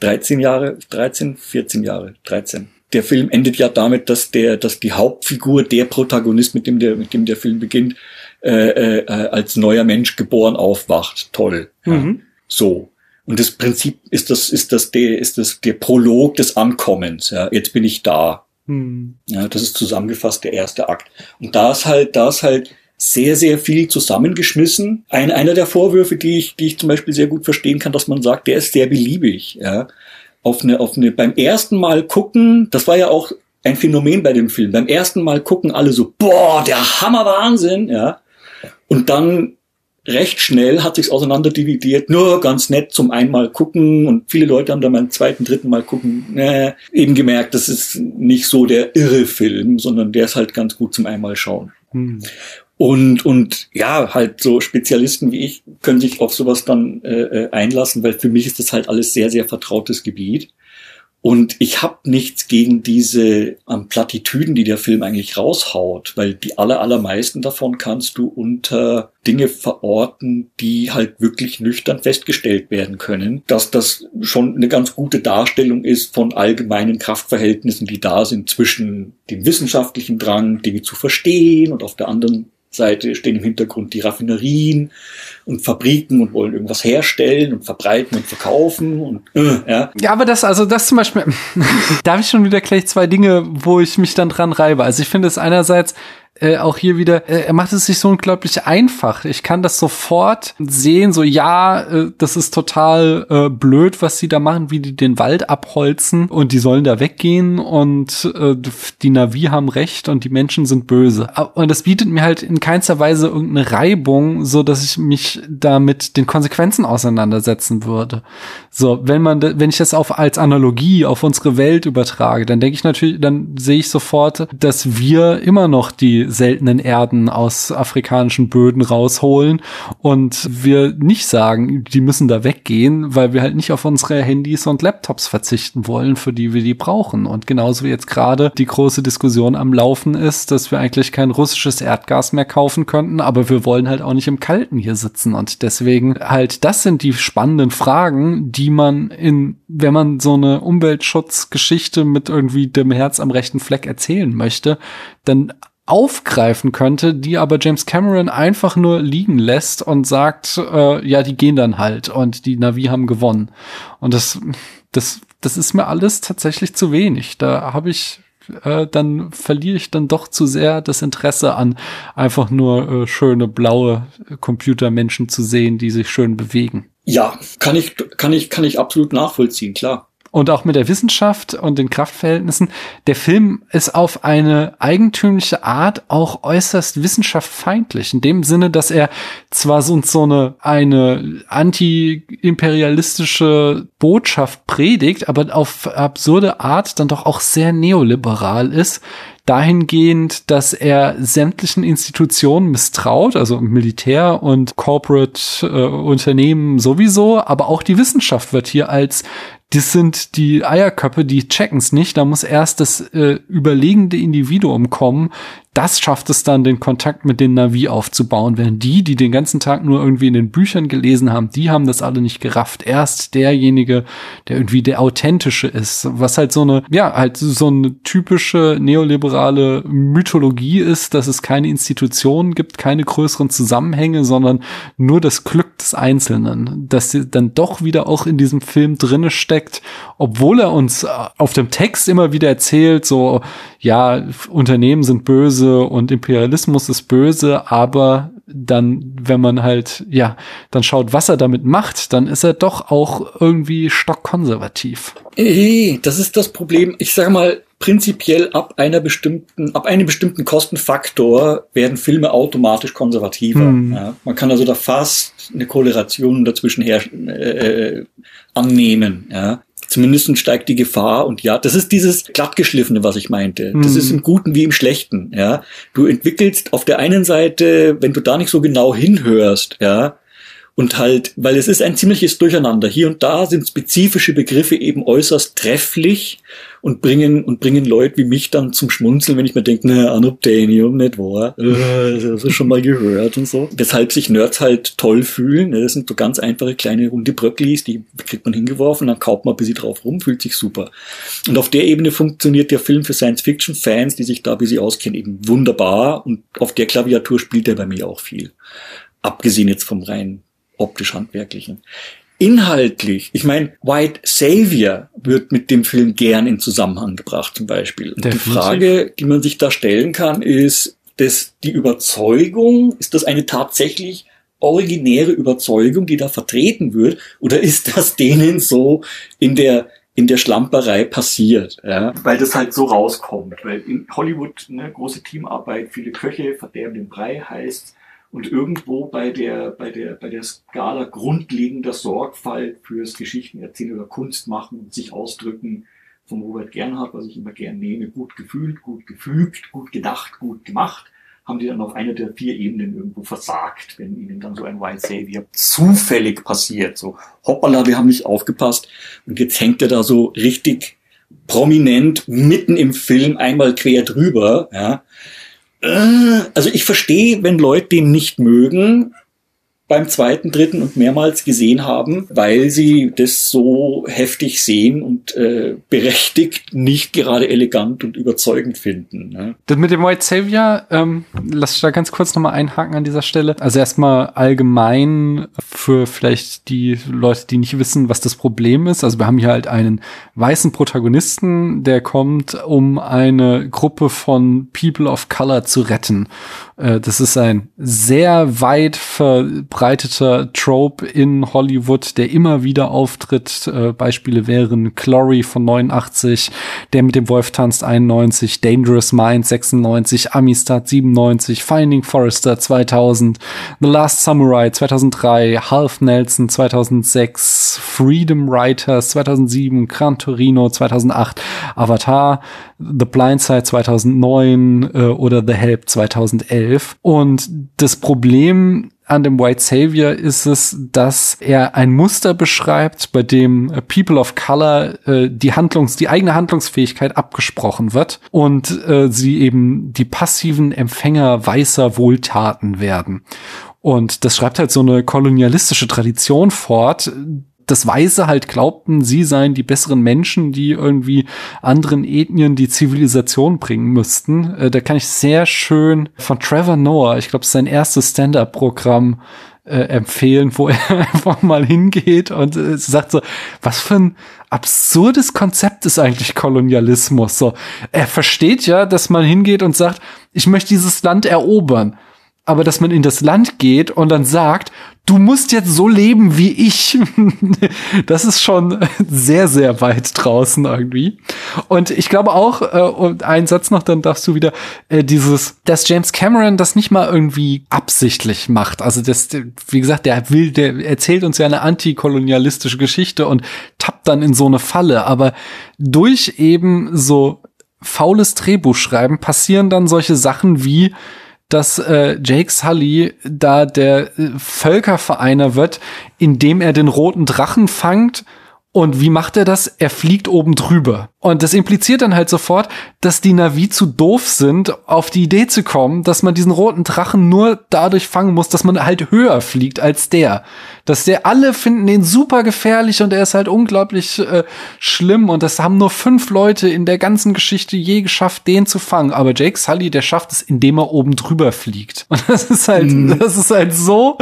13 Jahre, 13, 14 Jahre, 13. Der Film endet ja damit, dass der, dass die Hauptfigur, der Protagonist, mit dem der, mit dem der Film beginnt, äh, äh, als neuer Mensch geboren aufwacht. Toll. Mhm. Ja. So. Und das Prinzip ist das, ist das der, ist das der Prolog des Ankommens. Ja, jetzt bin ich da. Hm. Ja, das ist zusammengefasst der erste Akt. Und da ist halt, da ist halt sehr, sehr viel zusammengeschmissen. Ein, einer der Vorwürfe, die ich, die ich zum Beispiel sehr gut verstehen kann, dass man sagt, der ist sehr beliebig. Ja, auf eine, auf eine, beim ersten Mal gucken, das war ja auch ein Phänomen bei dem Film. Beim ersten Mal gucken alle so, boah, der Hammer Wahnsinn, ja. Und dann recht schnell hat sich's auseinanderdividiert, nur ganz nett zum einmal gucken und viele Leute haben dann beim zweiten, dritten Mal gucken, äh, eben gemerkt, das ist nicht so der irre Film, sondern der ist halt ganz gut zum einmal schauen. Hm. Und, und ja, halt so Spezialisten wie ich können sich auf sowas dann äh, äh einlassen, weil für mich ist das halt alles sehr, sehr vertrautes Gebiet. Und ich habe nichts gegen diese ähm, Plattitüden, die der Film eigentlich raushaut, weil die aller, allermeisten davon kannst du unter Dinge verorten, die halt wirklich nüchtern festgestellt werden können, dass das schon eine ganz gute Darstellung ist von allgemeinen Kraftverhältnissen, die da sind zwischen dem wissenschaftlichen Drang, Dinge zu verstehen und auf der anderen Seite stehen im Hintergrund die Raffinerien und Fabriken und wollen irgendwas herstellen und verbreiten und verkaufen und äh, ja. Ja, aber das, also das zum Beispiel, da habe ich schon wieder gleich zwei Dinge, wo ich mich dann dran reibe. Also ich finde es einerseits äh, auch hier wieder, äh, er macht es sich so unglaublich einfach. Ich kann das sofort sehen, so ja, äh, das ist total äh, blöd, was sie da machen, wie die den Wald abholzen und die sollen da weggehen und äh, die Navi haben recht und die Menschen sind böse. Und das bietet mir halt in keinster Weise irgendeine Reibung, so dass ich mich da mit den Konsequenzen auseinandersetzen würde. So, wenn man, wenn ich das auf als Analogie auf unsere Welt übertrage, dann denke ich natürlich, dann sehe ich sofort, dass wir immer noch die seltenen Erden aus afrikanischen Böden rausholen und wir nicht sagen, die müssen da weggehen, weil wir halt nicht auf unsere Handys und Laptops verzichten wollen, für die wir die brauchen. Und genauso wie jetzt gerade die große Diskussion am Laufen ist, dass wir eigentlich kein russisches Erdgas mehr kaufen könnten, aber wir wollen halt auch nicht im Kalten hier sitzen. Und deswegen halt, das sind die spannenden Fragen, die man in, wenn man so eine Umweltschutzgeschichte mit irgendwie dem Herz am rechten Fleck erzählen möchte, dann aufgreifen könnte, die aber James Cameron einfach nur liegen lässt und sagt, äh, ja, die gehen dann halt und die Navi haben gewonnen. Und das, das, das ist mir alles tatsächlich zu wenig. Da habe ich äh, dann verliere ich dann doch zu sehr das Interesse an einfach nur äh, schöne blaue Computermenschen zu sehen, die sich schön bewegen. Ja, kann ich, kann ich, kann ich absolut nachvollziehen, klar und auch mit der Wissenschaft und den Kraftverhältnissen. Der Film ist auf eine eigentümliche Art auch äußerst wissenschaftsfeindlich. In dem Sinne, dass er zwar so, so eine, eine anti-imperialistische Botschaft predigt, aber auf absurde Art dann doch auch sehr neoliberal ist dahingehend, dass er sämtlichen Institutionen misstraut, also Militär und Corporate äh, Unternehmen sowieso, aber auch die Wissenschaft wird hier als das sind die Eierköpfe, die checken's nicht. Da muss erst das äh, überlegende Individuum kommen, das schafft es dann, den Kontakt mit den Navi aufzubauen. Während die, die den ganzen Tag nur irgendwie in den Büchern gelesen haben, die haben das alle nicht gerafft. Erst derjenige, der irgendwie der authentische ist, was halt so eine, ja, halt so eine typische neoliberale Mythologie ist, dass es keine Institutionen gibt, keine größeren Zusammenhänge, sondern nur das Glück des Einzelnen, dass sie dann doch wieder auch in diesem Film drinne steckt, obwohl er uns auf dem Text immer wieder erzählt, so, ja, Unternehmen sind böse und Imperialismus ist böse, aber dann, wenn man halt, ja, dann schaut, was er damit macht, dann ist er doch auch irgendwie stockkonservativ. Das ist das Problem. Ich sag mal, prinzipiell ab einer bestimmten, ab einem bestimmten Kostenfaktor werden Filme automatisch konservativer. Hm. Ja, man kann also da fast eine Korrelation dazwischen her äh, äh annehmen. Ja. Zumindest steigt die Gefahr und ja, das ist dieses glattgeschliffene, was ich meinte. Das mhm. ist im Guten wie im Schlechten, ja. Du entwickelst auf der einen Seite, wenn du da nicht so genau hinhörst, ja, und halt, weil es ist ein ziemliches Durcheinander. Hier und da sind spezifische Begriffe eben äußerst trefflich und bringen, und bringen Leute wie mich dann zum Schmunzeln, wenn ich mir denke, ne, Anobtanium, nicht wahr? Äh, das du schon mal gehört und so. Weshalb sich Nerds halt toll fühlen. Ne? Das sind so ganz einfache kleine runde Bröcklis, die kriegt man hingeworfen, dann kauft man ein bisschen drauf rum, fühlt sich super. Und auf der Ebene funktioniert der Film für Science-Fiction-Fans, die sich da ein bisschen auskennen, eben wunderbar. Und auf der Klaviatur spielt er bei mir auch viel. Abgesehen jetzt vom rein optisch-handwerklichen. Inhaltlich, ich meine, White Savior wird mit dem Film gern in Zusammenhang gebracht, zum Beispiel. Und die Frage, die man sich da stellen kann, ist, dass die Überzeugung, ist das eine tatsächlich originäre Überzeugung, die da vertreten wird, oder ist das denen so in der in der Schlamperei passiert, ja, weil das halt so rauskommt, weil in Hollywood eine große Teamarbeit, viele Köche verderben den Brei heißt und irgendwo bei der bei der bei der Skala grundlegender Sorgfalt fürs Geschichtenerzählen oder Kunst machen und sich ausdrücken von Robert Gernhardt, was ich immer gern nehme, gut gefühlt, gut gefügt, gut gedacht, gut gemacht, haben die dann auf einer der vier Ebenen irgendwo versagt, wenn ihnen dann so ein White Savior zufällig passiert. So, hoppala, wir haben nicht aufgepasst. Und jetzt hängt er da so richtig prominent mitten im Film einmal quer drüber. Ja. Äh, also ich verstehe, wenn Leute den nicht mögen, beim zweiten, dritten und mehrmals gesehen haben, weil sie das so heftig sehen und äh, berechtigt nicht gerade elegant und überzeugend finden. Ne? Das mit dem White Savior, ähm, lass ich da ganz kurz nochmal einhaken an dieser Stelle. Also erstmal allgemein für vielleicht die Leute, die nicht wissen, was das Problem ist. Also wir haben hier halt einen weißen Protagonisten, der kommt, um eine Gruppe von People of Color zu retten. Äh, das ist ein sehr weit verbreiteter Trope in Hollywood, der immer wieder auftritt. Äh, Beispiele wären Clory von 89, Der mit dem Wolf tanzt 91, Dangerous Minds 96, Amistad 97, Finding Forrester 2000, The Last Samurai 2003, Half Nelson 2006, Freedom Writers 2007, Gran Torino 2008, Avatar, The Blind Side 2009 äh, oder The Help 2011. Und das Problem an dem White Savior ist es, dass er ein Muster beschreibt, bei dem äh, People of Color äh, die Handlungs, die eigene Handlungsfähigkeit abgesprochen wird und äh, sie eben die passiven Empfänger weißer Wohltaten werden. Und das schreibt halt so eine kolonialistische Tradition fort, das Weiße halt glaubten, sie seien die besseren Menschen, die irgendwie anderen Ethnien die Zivilisation bringen müssten. Äh, da kann ich sehr schön von Trevor Noah, ich glaube, sein erstes Stand-up-Programm äh, empfehlen, wo er einfach mal hingeht und äh, sagt so, was für ein absurdes Konzept ist eigentlich Kolonialismus. So, er versteht ja, dass man hingeht und sagt, ich möchte dieses Land erobern aber dass man in das Land geht und dann sagt, du musst jetzt so leben wie ich. das ist schon sehr, sehr weit draußen irgendwie. Und ich glaube auch, äh, und ein Satz noch, dann darfst du wieder äh, dieses, dass James Cameron das nicht mal irgendwie absichtlich macht. Also das, wie gesagt, der will, der erzählt uns ja eine antikolonialistische Geschichte und tappt dann in so eine Falle. Aber durch eben so faules Drehbuchschreiben passieren dann solche Sachen wie dass äh, Jake Sully da der äh, Völkervereiner wird, indem er den roten Drachen fangt. Und wie macht er das? Er fliegt oben drüber. Und das impliziert dann halt sofort, dass die Navi zu doof sind, auf die Idee zu kommen, dass man diesen roten Drachen nur dadurch fangen muss, dass man halt höher fliegt als der. Dass der alle finden den super gefährlich und er ist halt unglaublich äh, schlimm und das haben nur fünf Leute in der ganzen Geschichte je geschafft, den zu fangen. Aber Jake Sully, der schafft es, indem er oben drüber fliegt. Und das ist halt, mhm. das ist halt so,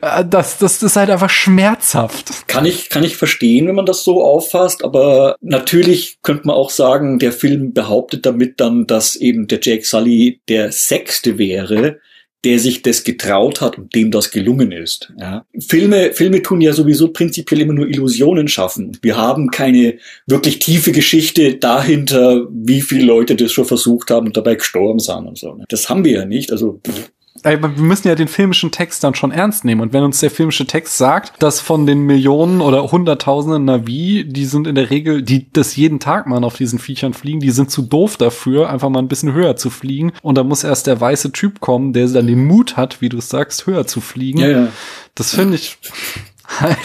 äh, das, das ist halt einfach schmerzhaft. Kann ich, kann ich verstehen, wenn man das so auffasst, aber natürlich könnte könnte man auch sagen, der Film behauptet damit dann, dass eben der Jake Sully der Sechste wäre, der sich das getraut hat und dem das gelungen ist. Ja. Filme, Filme tun ja sowieso prinzipiell immer nur Illusionen schaffen. Wir haben keine wirklich tiefe Geschichte dahinter, wie viele Leute das schon versucht haben und dabei gestorben sind und so. Das haben wir ja nicht. Also wir müssen ja den filmischen Text dann schon ernst nehmen. Und wenn uns der filmische Text sagt, dass von den Millionen oder Hunderttausenden Navi, die sind in der Regel, die das jeden Tag mal auf diesen Viechern fliegen, die sind zu doof dafür, einfach mal ein bisschen höher zu fliegen. Und da muss erst der weiße Typ kommen, der dann den Mut hat, wie du sagst, höher zu fliegen. Ja, ja. Das finde ich.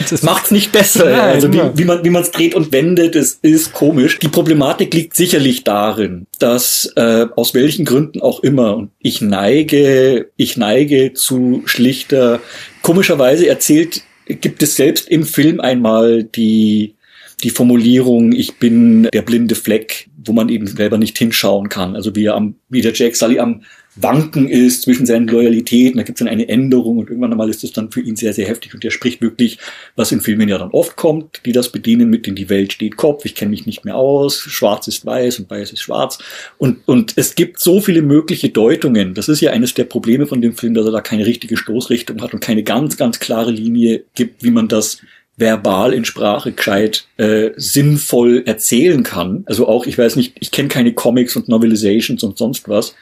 Das macht's nicht besser. Nein, also wie, wie man wie man es dreht und wendet, es ist komisch. Die Problematik liegt sicherlich darin, dass äh, aus welchen Gründen auch immer und ich neige ich neige zu schlichter. Komischerweise erzählt gibt es selbst im Film einmal die die Formulierung, ich bin der blinde Fleck, wo man eben selber nicht hinschauen kann. Also wie er am, wie der Jack Sully am Wanken ist zwischen seinen Loyalitäten. Da gibt es dann eine Änderung und irgendwann einmal ist es dann für ihn sehr, sehr heftig. Und er spricht wirklich, was in Filmen ja dann oft kommt, die das bedienen mit in die Welt steht Kopf, ich kenne mich nicht mehr aus, schwarz ist weiß und weiß ist schwarz. Und, und es gibt so viele mögliche Deutungen. Das ist ja eines der Probleme von dem Film, dass er da keine richtige Stoßrichtung hat und keine ganz, ganz klare Linie gibt, wie man das verbal in Sprache gescheit äh, sinnvoll erzählen kann. Also auch, ich weiß nicht, ich kenne keine Comics und Novelizations und sonst was.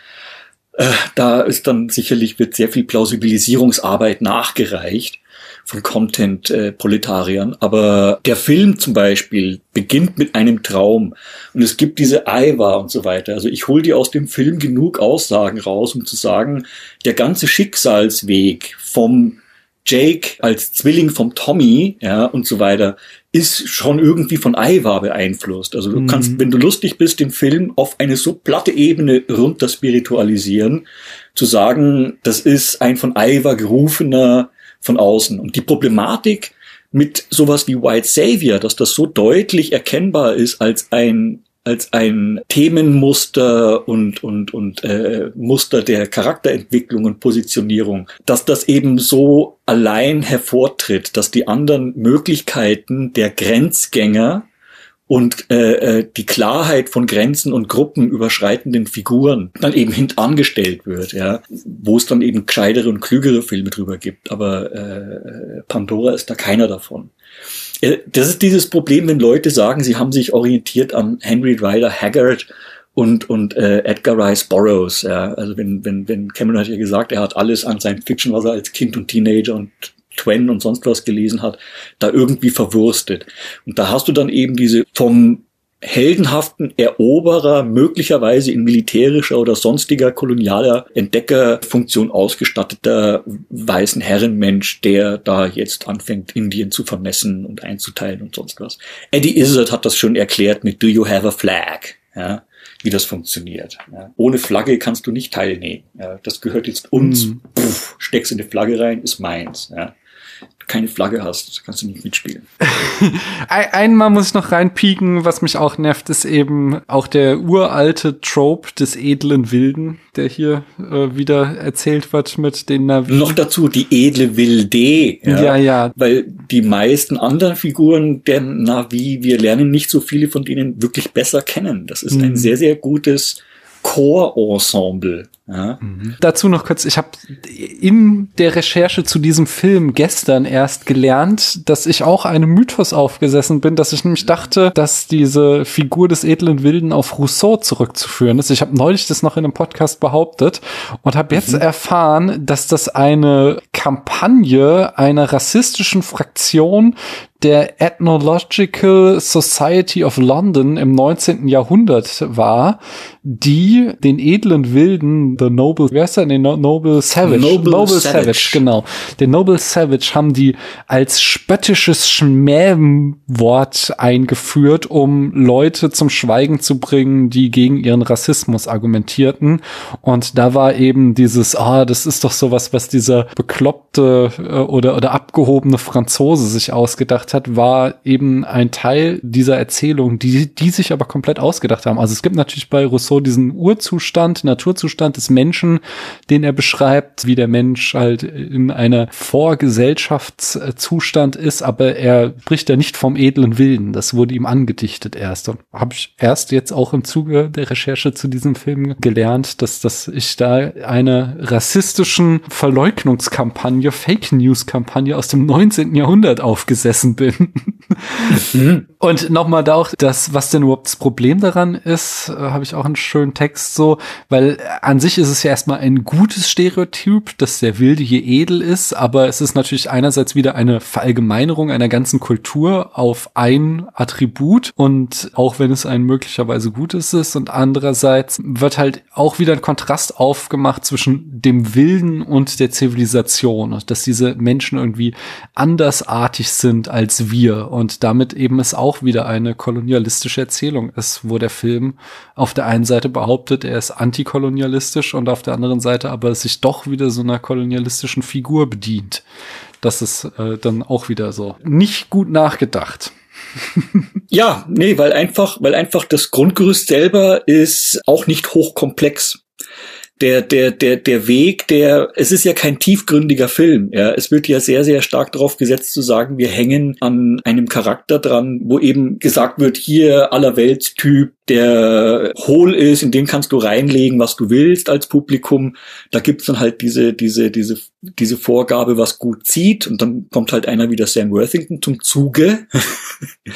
Äh, da ist dann sicherlich wird sehr viel Plausibilisierungsarbeit nachgereicht von Content-Proletariern. Äh, Aber der Film zum Beispiel beginnt mit einem Traum und es gibt diese Aiwa und so weiter. Also ich hole dir aus dem Film genug Aussagen raus, um zu sagen, der ganze Schicksalsweg vom Jake als Zwilling vom Tommy, ja, und so weiter, ist schon irgendwie von Aiwa beeinflusst. Also du mhm. kannst, wenn du lustig bist, den Film auf eine so platte Ebene runter spiritualisieren, zu sagen, das ist ein von Aiwa gerufener von außen. Und die Problematik mit sowas wie White Savior, dass das so deutlich erkennbar ist als ein als ein Themenmuster und und und äh, Muster der Charakterentwicklung und Positionierung, dass das eben so allein hervortritt, dass die anderen Möglichkeiten der Grenzgänger und äh, äh, die Klarheit von Grenzen und gruppenüberschreitenden Figuren dann eben hintangestellt wird, ja, wo es dann eben gescheitere und klügere Filme drüber gibt, aber äh, Pandora ist da keiner davon. Äh, das ist dieses Problem, wenn Leute sagen, sie haben sich orientiert an Henry Ryder Haggard und und äh, Edgar Rice Burroughs. Ja. Also wenn wenn wenn Cameron hat ja gesagt, er hat alles an Science Fiction, was er als Kind und Teenager und Twen und sonst was gelesen hat, da irgendwie verwurstet. Und da hast du dann eben diese vom heldenhaften Eroberer, möglicherweise in militärischer oder sonstiger kolonialer Entdeckerfunktion ausgestatteter weißen Herrenmensch, der da jetzt anfängt, Indien zu vermessen und einzuteilen und sonst was. Eddie Izzard hat das schon erklärt mit Do you have a flag? Ja, wie das funktioniert. Ja. Ohne Flagge kannst du nicht teilnehmen. Ja, das gehört jetzt uns. Mhm. Puff, steckst in die Flagge rein, ist meins. Ja keine Flagge hast, kannst du nicht mitspielen. Einmal muss ich noch reinpieken, was mich auch nervt, ist eben auch der uralte Trope des edlen Wilden, der hier äh, wieder erzählt wird mit den Navi. Noch dazu die edle Wilde. Ja, ja, ja. Weil die meisten anderen Figuren der Navi, wir lernen nicht so viele von denen wirklich besser kennen. Das ist mhm. ein sehr, sehr gutes Chor-Ensemble. Ja. Mhm. Dazu noch kurz, ich habe in der Recherche zu diesem Film gestern erst gelernt, dass ich auch einem Mythos aufgesessen bin, dass ich nämlich dachte, dass diese Figur des edlen Wilden auf Rousseau zurückzuführen ist. Ich habe neulich das noch in einem Podcast behauptet und habe jetzt mhm. erfahren, dass das eine Kampagne einer rassistischen Fraktion der Ethnological Society of London im 19. Jahrhundert war, die den edlen Wilden The Noble, wer ist denn? Den no Noble Savage. Noble, Noble Savage. Savage. genau. Den Noble Savage haben die als spöttisches Schmähwort eingeführt, um Leute zum Schweigen zu bringen, die gegen ihren Rassismus argumentierten. Und da war eben dieses, ah, das ist doch sowas, was dieser bekloppte äh, oder, oder abgehobene Franzose sich ausgedacht hat, war eben ein Teil dieser Erzählung, die, die sich aber komplett ausgedacht haben. Also es gibt natürlich bei Rousseau diesen Urzustand, Naturzustand des Menschen, den er beschreibt, wie der Mensch halt in einer Vorgesellschaftszustand ist, aber er spricht ja nicht vom edlen Wilden. Das wurde ihm angedichtet erst. Und habe ich erst jetzt auch im Zuge der Recherche zu diesem Film gelernt, dass, dass ich da einer rassistischen Verleugnungskampagne, Fake News Kampagne aus dem 19. Jahrhundert aufgesessen bin. Mhm. Und nochmal da auch das, was denn überhaupt das Problem daran ist, äh, habe ich auch einen schönen Text so, weil an sich ist es ja erstmal ein gutes Stereotyp, dass der Wilde hier edel ist, aber es ist natürlich einerseits wieder eine Verallgemeinerung einer ganzen Kultur auf ein Attribut und auch wenn es ein möglicherweise gutes ist und andererseits wird halt auch wieder ein Kontrast aufgemacht zwischen dem Wilden und der Zivilisation, dass diese Menschen irgendwie andersartig sind als wir und damit eben es auch wieder eine kolonialistische Erzählung ist, wo der Film auf der einen Seite behauptet, er ist antikolonialistisch kolonialistisch und auf der anderen Seite aber sich doch wieder so einer kolonialistischen Figur bedient. Das ist äh, dann auch wieder so nicht gut nachgedacht. ja, nee, weil einfach, weil einfach das Grundgerüst selber ist auch nicht hochkomplex. Der, der, der, der Weg, der, es ist ja kein tiefgründiger Film, ja. Es wird ja sehr, sehr stark darauf gesetzt zu sagen, wir hängen an einem Charakter dran, wo eben gesagt wird, hier allerweltstyp, der hohl ist, in den kannst du reinlegen, was du willst als Publikum. Da gibt's dann halt diese, diese, diese, diese Vorgabe, was gut zieht. Und dann kommt halt einer wie der Sam Worthington zum Zuge.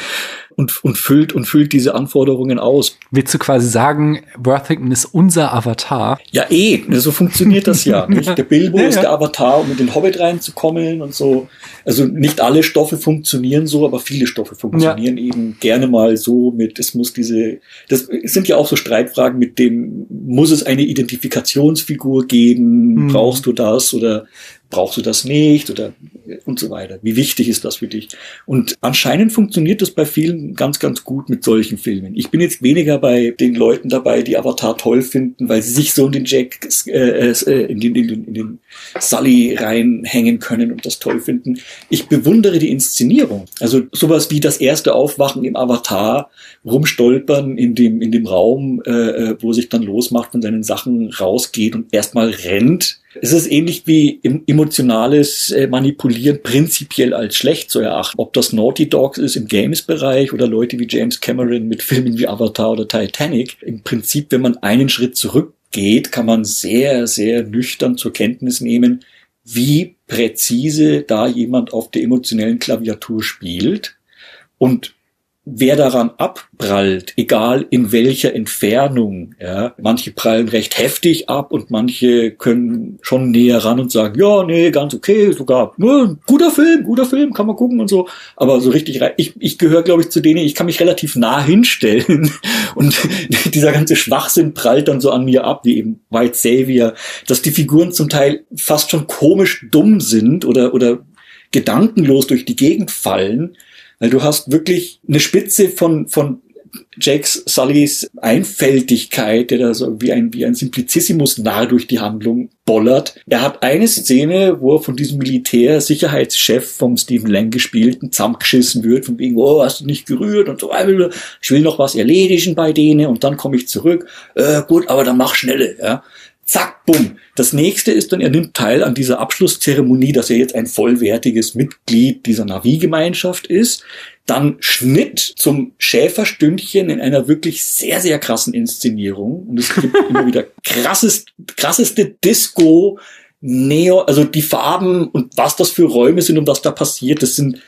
und, und füllt und füllt diese Anforderungen aus. Willst du quasi sagen, Worthington ist unser Avatar? Ja, eh, so funktioniert das ja. Nicht? Der Bilbo ja, ist der Avatar, um in den Hobbit reinzukommen und so. Also nicht alle Stoffe funktionieren so, aber viele Stoffe funktionieren ja. eben gerne mal so mit, es muss diese, das sind ja auch so Streitfragen mit dem, muss es eine Identifikationsfigur geben, mhm. brauchst du das oder brauchst du das nicht oder und so weiter. Wie wichtig ist das für dich? Und anscheinend funktioniert das bei vielen ganz, ganz gut mit solchen Filmen. Ich bin jetzt weniger bei den Leuten dabei, die Avatar toll finden, weil sie sich so in den Jack, äh, äh, in, den, in, den, in den Sully reinhängen können und das toll finden. Ich bewundere die Inszenierung. Also sowas wie das erste Aufwachen im Avatar, rumstolpern in dem, in dem Raum, äh, äh wo sich dann losmacht und seinen Sachen rausgeht und erstmal rennt es ist ähnlich wie emotionales äh, Manipulieren prinzipiell als schlecht zu erachten. Ob das Naughty Dogs ist im Games-Bereich oder Leute wie James Cameron mit Filmen wie Avatar oder Titanic. Im Prinzip, wenn man einen Schritt zurückgeht, kann man sehr, sehr nüchtern zur Kenntnis nehmen, wie präzise da jemand auf der emotionellen Klaviatur spielt und wer daran abprallt, egal in welcher Entfernung, ja, manche prallen recht heftig ab und manche können schon näher ran und sagen, ja, nee, ganz okay, sogar, nur guter Film, guter Film, kann man gucken und so, aber so richtig ich, ich gehöre, glaube ich, zu denen, ich kann mich relativ nah hinstellen. Und dieser ganze Schwachsinn prallt dann so an mir ab, wie eben White Savior, dass die Figuren zum Teil fast schon komisch dumm sind oder, oder gedankenlos durch die Gegend fallen, du hast wirklich eine Spitze von, von Jakes Sullys Einfältigkeit, der da so wie ein, wie ein Simplicissimus nah durch die Handlung bollert. Er hat eine Szene, wo er von diesem Militär-Sicherheitschef vom Stephen Lang gespielten zusammengeschissen wird, von wegen, oh, hast du nicht gerührt und so, ich will noch was erledigen bei denen und dann komme ich zurück. Äh, gut, aber dann mach schnelle, ja. Zack, bumm. Das nächste ist dann, er nimmt teil an dieser Abschlusszeremonie, dass er jetzt ein vollwertiges Mitglied dieser Navi-Gemeinschaft ist. Dann Schnitt zum Schäferstündchen in einer wirklich sehr, sehr krassen Inszenierung. Und es gibt immer wieder krasses, krasseste Disco, Neo, also die Farben und was das für Räume sind und was da passiert, das sind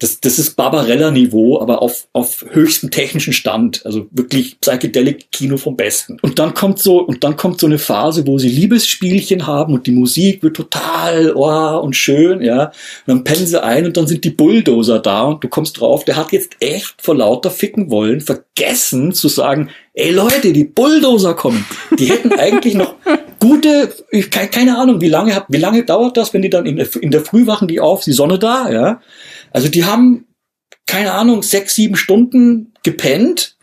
das, das ist Barbarella-Niveau, aber auf, auf höchstem technischen Stand. Also wirklich Psychedelic-Kino vom Besten. Und dann kommt so, und dann kommt so eine Phase, wo sie Liebesspielchen haben und die Musik wird total, oh, und schön, ja. Und dann pennen sie ein und dann sind die Bulldozer da und du kommst drauf, der hat jetzt echt vor lauter Ficken wollen vergessen zu sagen, ey Leute, die Bulldozer kommen. Die hätten eigentlich noch gute, keine Ahnung, wie lange, wie lange dauert das, wenn die dann in der, in der Früh wachen die auf, die Sonne da, ja. Also die haben, keine Ahnung, sechs, sieben Stunden gepennt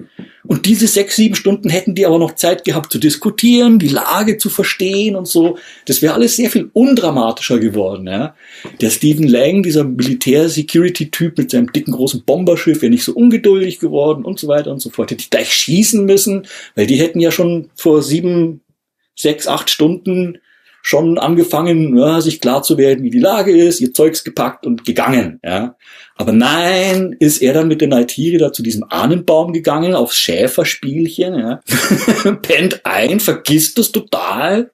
und diese sechs, sieben Stunden hätten die aber noch Zeit gehabt zu diskutieren, die Lage zu verstehen und so. Das wäre alles sehr viel undramatischer geworden. Ja? Der Stephen Lang, dieser Militär-Security-Typ mit seinem dicken großen Bomberschiff, wäre nicht so ungeduldig geworden und so weiter und so fort. Hätte die gleich schießen müssen, weil die hätten ja schon vor sieben, sechs, acht Stunden schon angefangen, ja, sich klar zu werden, wie die Lage ist, ihr Zeugs gepackt und gegangen. Ja. Aber nein, ist er dann mit der Naltiri da zu diesem Ahnenbaum gegangen, aufs Schäferspielchen, ja. pennt ein, vergisst das total.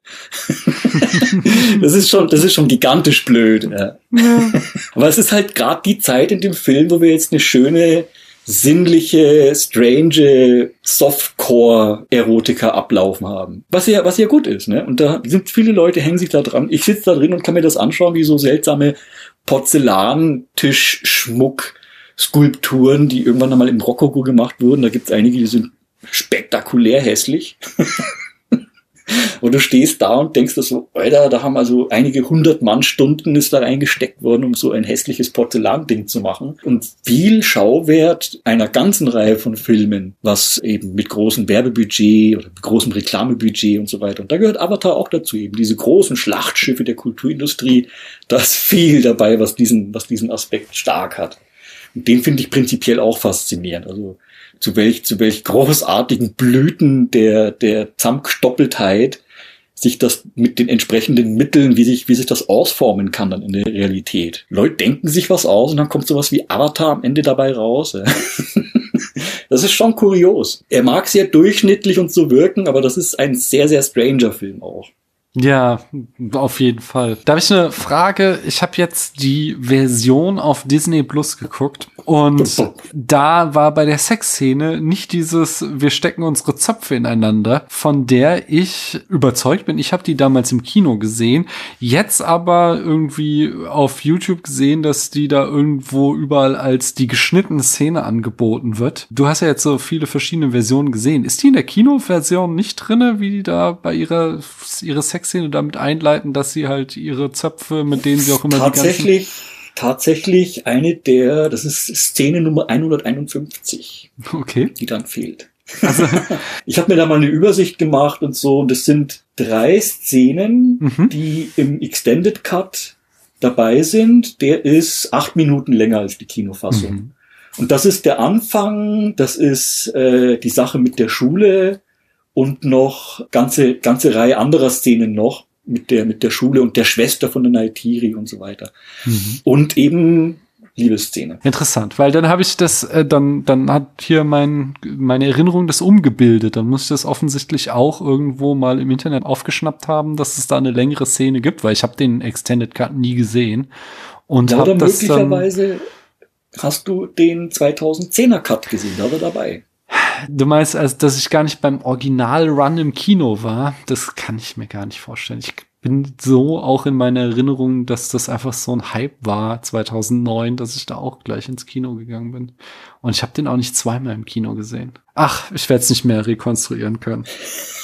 das ist schon, das ist schon gigantisch blöd. Ja. ja. Aber es ist halt gerade die Zeit in dem Film, wo wir jetzt eine schöne sinnliche, strange Softcore-Erotiker ablaufen haben. Was ja, was ja gut ist, ne? Und da sind viele Leute, hängen sich da dran. Ich sitze da drin und kann mir das anschauen, wie so seltsame Porzellantischschmuck Skulpturen, die irgendwann einmal im Rokoko gemacht wurden. Da gibt's einige, die sind spektakulär hässlich. Und du stehst da und denkst dir so, Alter, da haben also einige hundert Mannstunden ist da reingesteckt worden, um so ein hässliches Porzellanding zu machen. Und viel Schauwert einer ganzen Reihe von Filmen, was eben mit großem Werbebudget oder mit großem Reklamebudget und so weiter. Und da gehört Avatar auch dazu, eben diese großen Schlachtschiffe der Kulturindustrie. Da ist viel dabei, was diesen, was diesen Aspekt stark hat. Und den finde ich prinzipiell auch faszinierend. Also zu welch, zu welch großartigen Blüten der, der Zamkstoppeltheit sich das mit den entsprechenden Mitteln, wie sich, wie sich das ausformen kann dann in der Realität. Leute denken sich was aus und dann kommt sowas wie Avatar am Ende dabei raus. Das ist schon kurios. Er mag sehr durchschnittlich und so wirken, aber das ist ein sehr, sehr stranger Film auch. Ja, auf jeden Fall. Da habe ich eine Frage. Ich habe jetzt die Version auf Disney Plus geguckt und da war bei der Sexszene nicht dieses wir stecken unsere Zöpfe ineinander, von der ich überzeugt bin. Ich habe die damals im Kino gesehen, jetzt aber irgendwie auf YouTube gesehen, dass die da irgendwo überall als die geschnittene Szene angeboten wird. Du hast ja jetzt so viele verschiedene Versionen gesehen. Ist die in der Kinoversion nicht drinne, wie die da bei ihrer ihre Sex Sexszene damit einleiten, dass sie halt ihre Zöpfe, mit denen sie auch immer tatsächlich, tatsächlich eine der, das ist Szene Nummer 151, okay. die dann fehlt. Also, ich habe mir da mal eine Übersicht gemacht und so, und das sind drei Szenen, mhm. die im Extended Cut dabei sind. Der ist acht Minuten länger als die Kinofassung. Mhm. Und das ist der Anfang, das ist äh, die Sache mit der Schule, und noch ganze, ganze Reihe anderer Szenen noch mit der, mit der Schule und der Schwester von der Naitiri und so weiter. Mhm. Und eben Liebesszene. Interessant, weil dann habe ich das, äh, dann, dann hat hier mein, meine Erinnerung das umgebildet. Dann muss ich das offensichtlich auch irgendwo mal im Internet aufgeschnappt haben, dass es da eine längere Szene gibt, weil ich habe den Extended Cut nie gesehen. Und ja, oder möglicherweise hast du den 2010er Cut gesehen, da war dabei. Du meinst, also, dass ich gar nicht beim Original-Run im Kino war? Das kann ich mir gar nicht vorstellen. Ich bin so auch in meiner Erinnerung, dass das einfach so ein Hype war 2009, dass ich da auch gleich ins Kino gegangen bin. Und ich habe den auch nicht zweimal im Kino gesehen. Ach, ich werde es nicht mehr rekonstruieren können.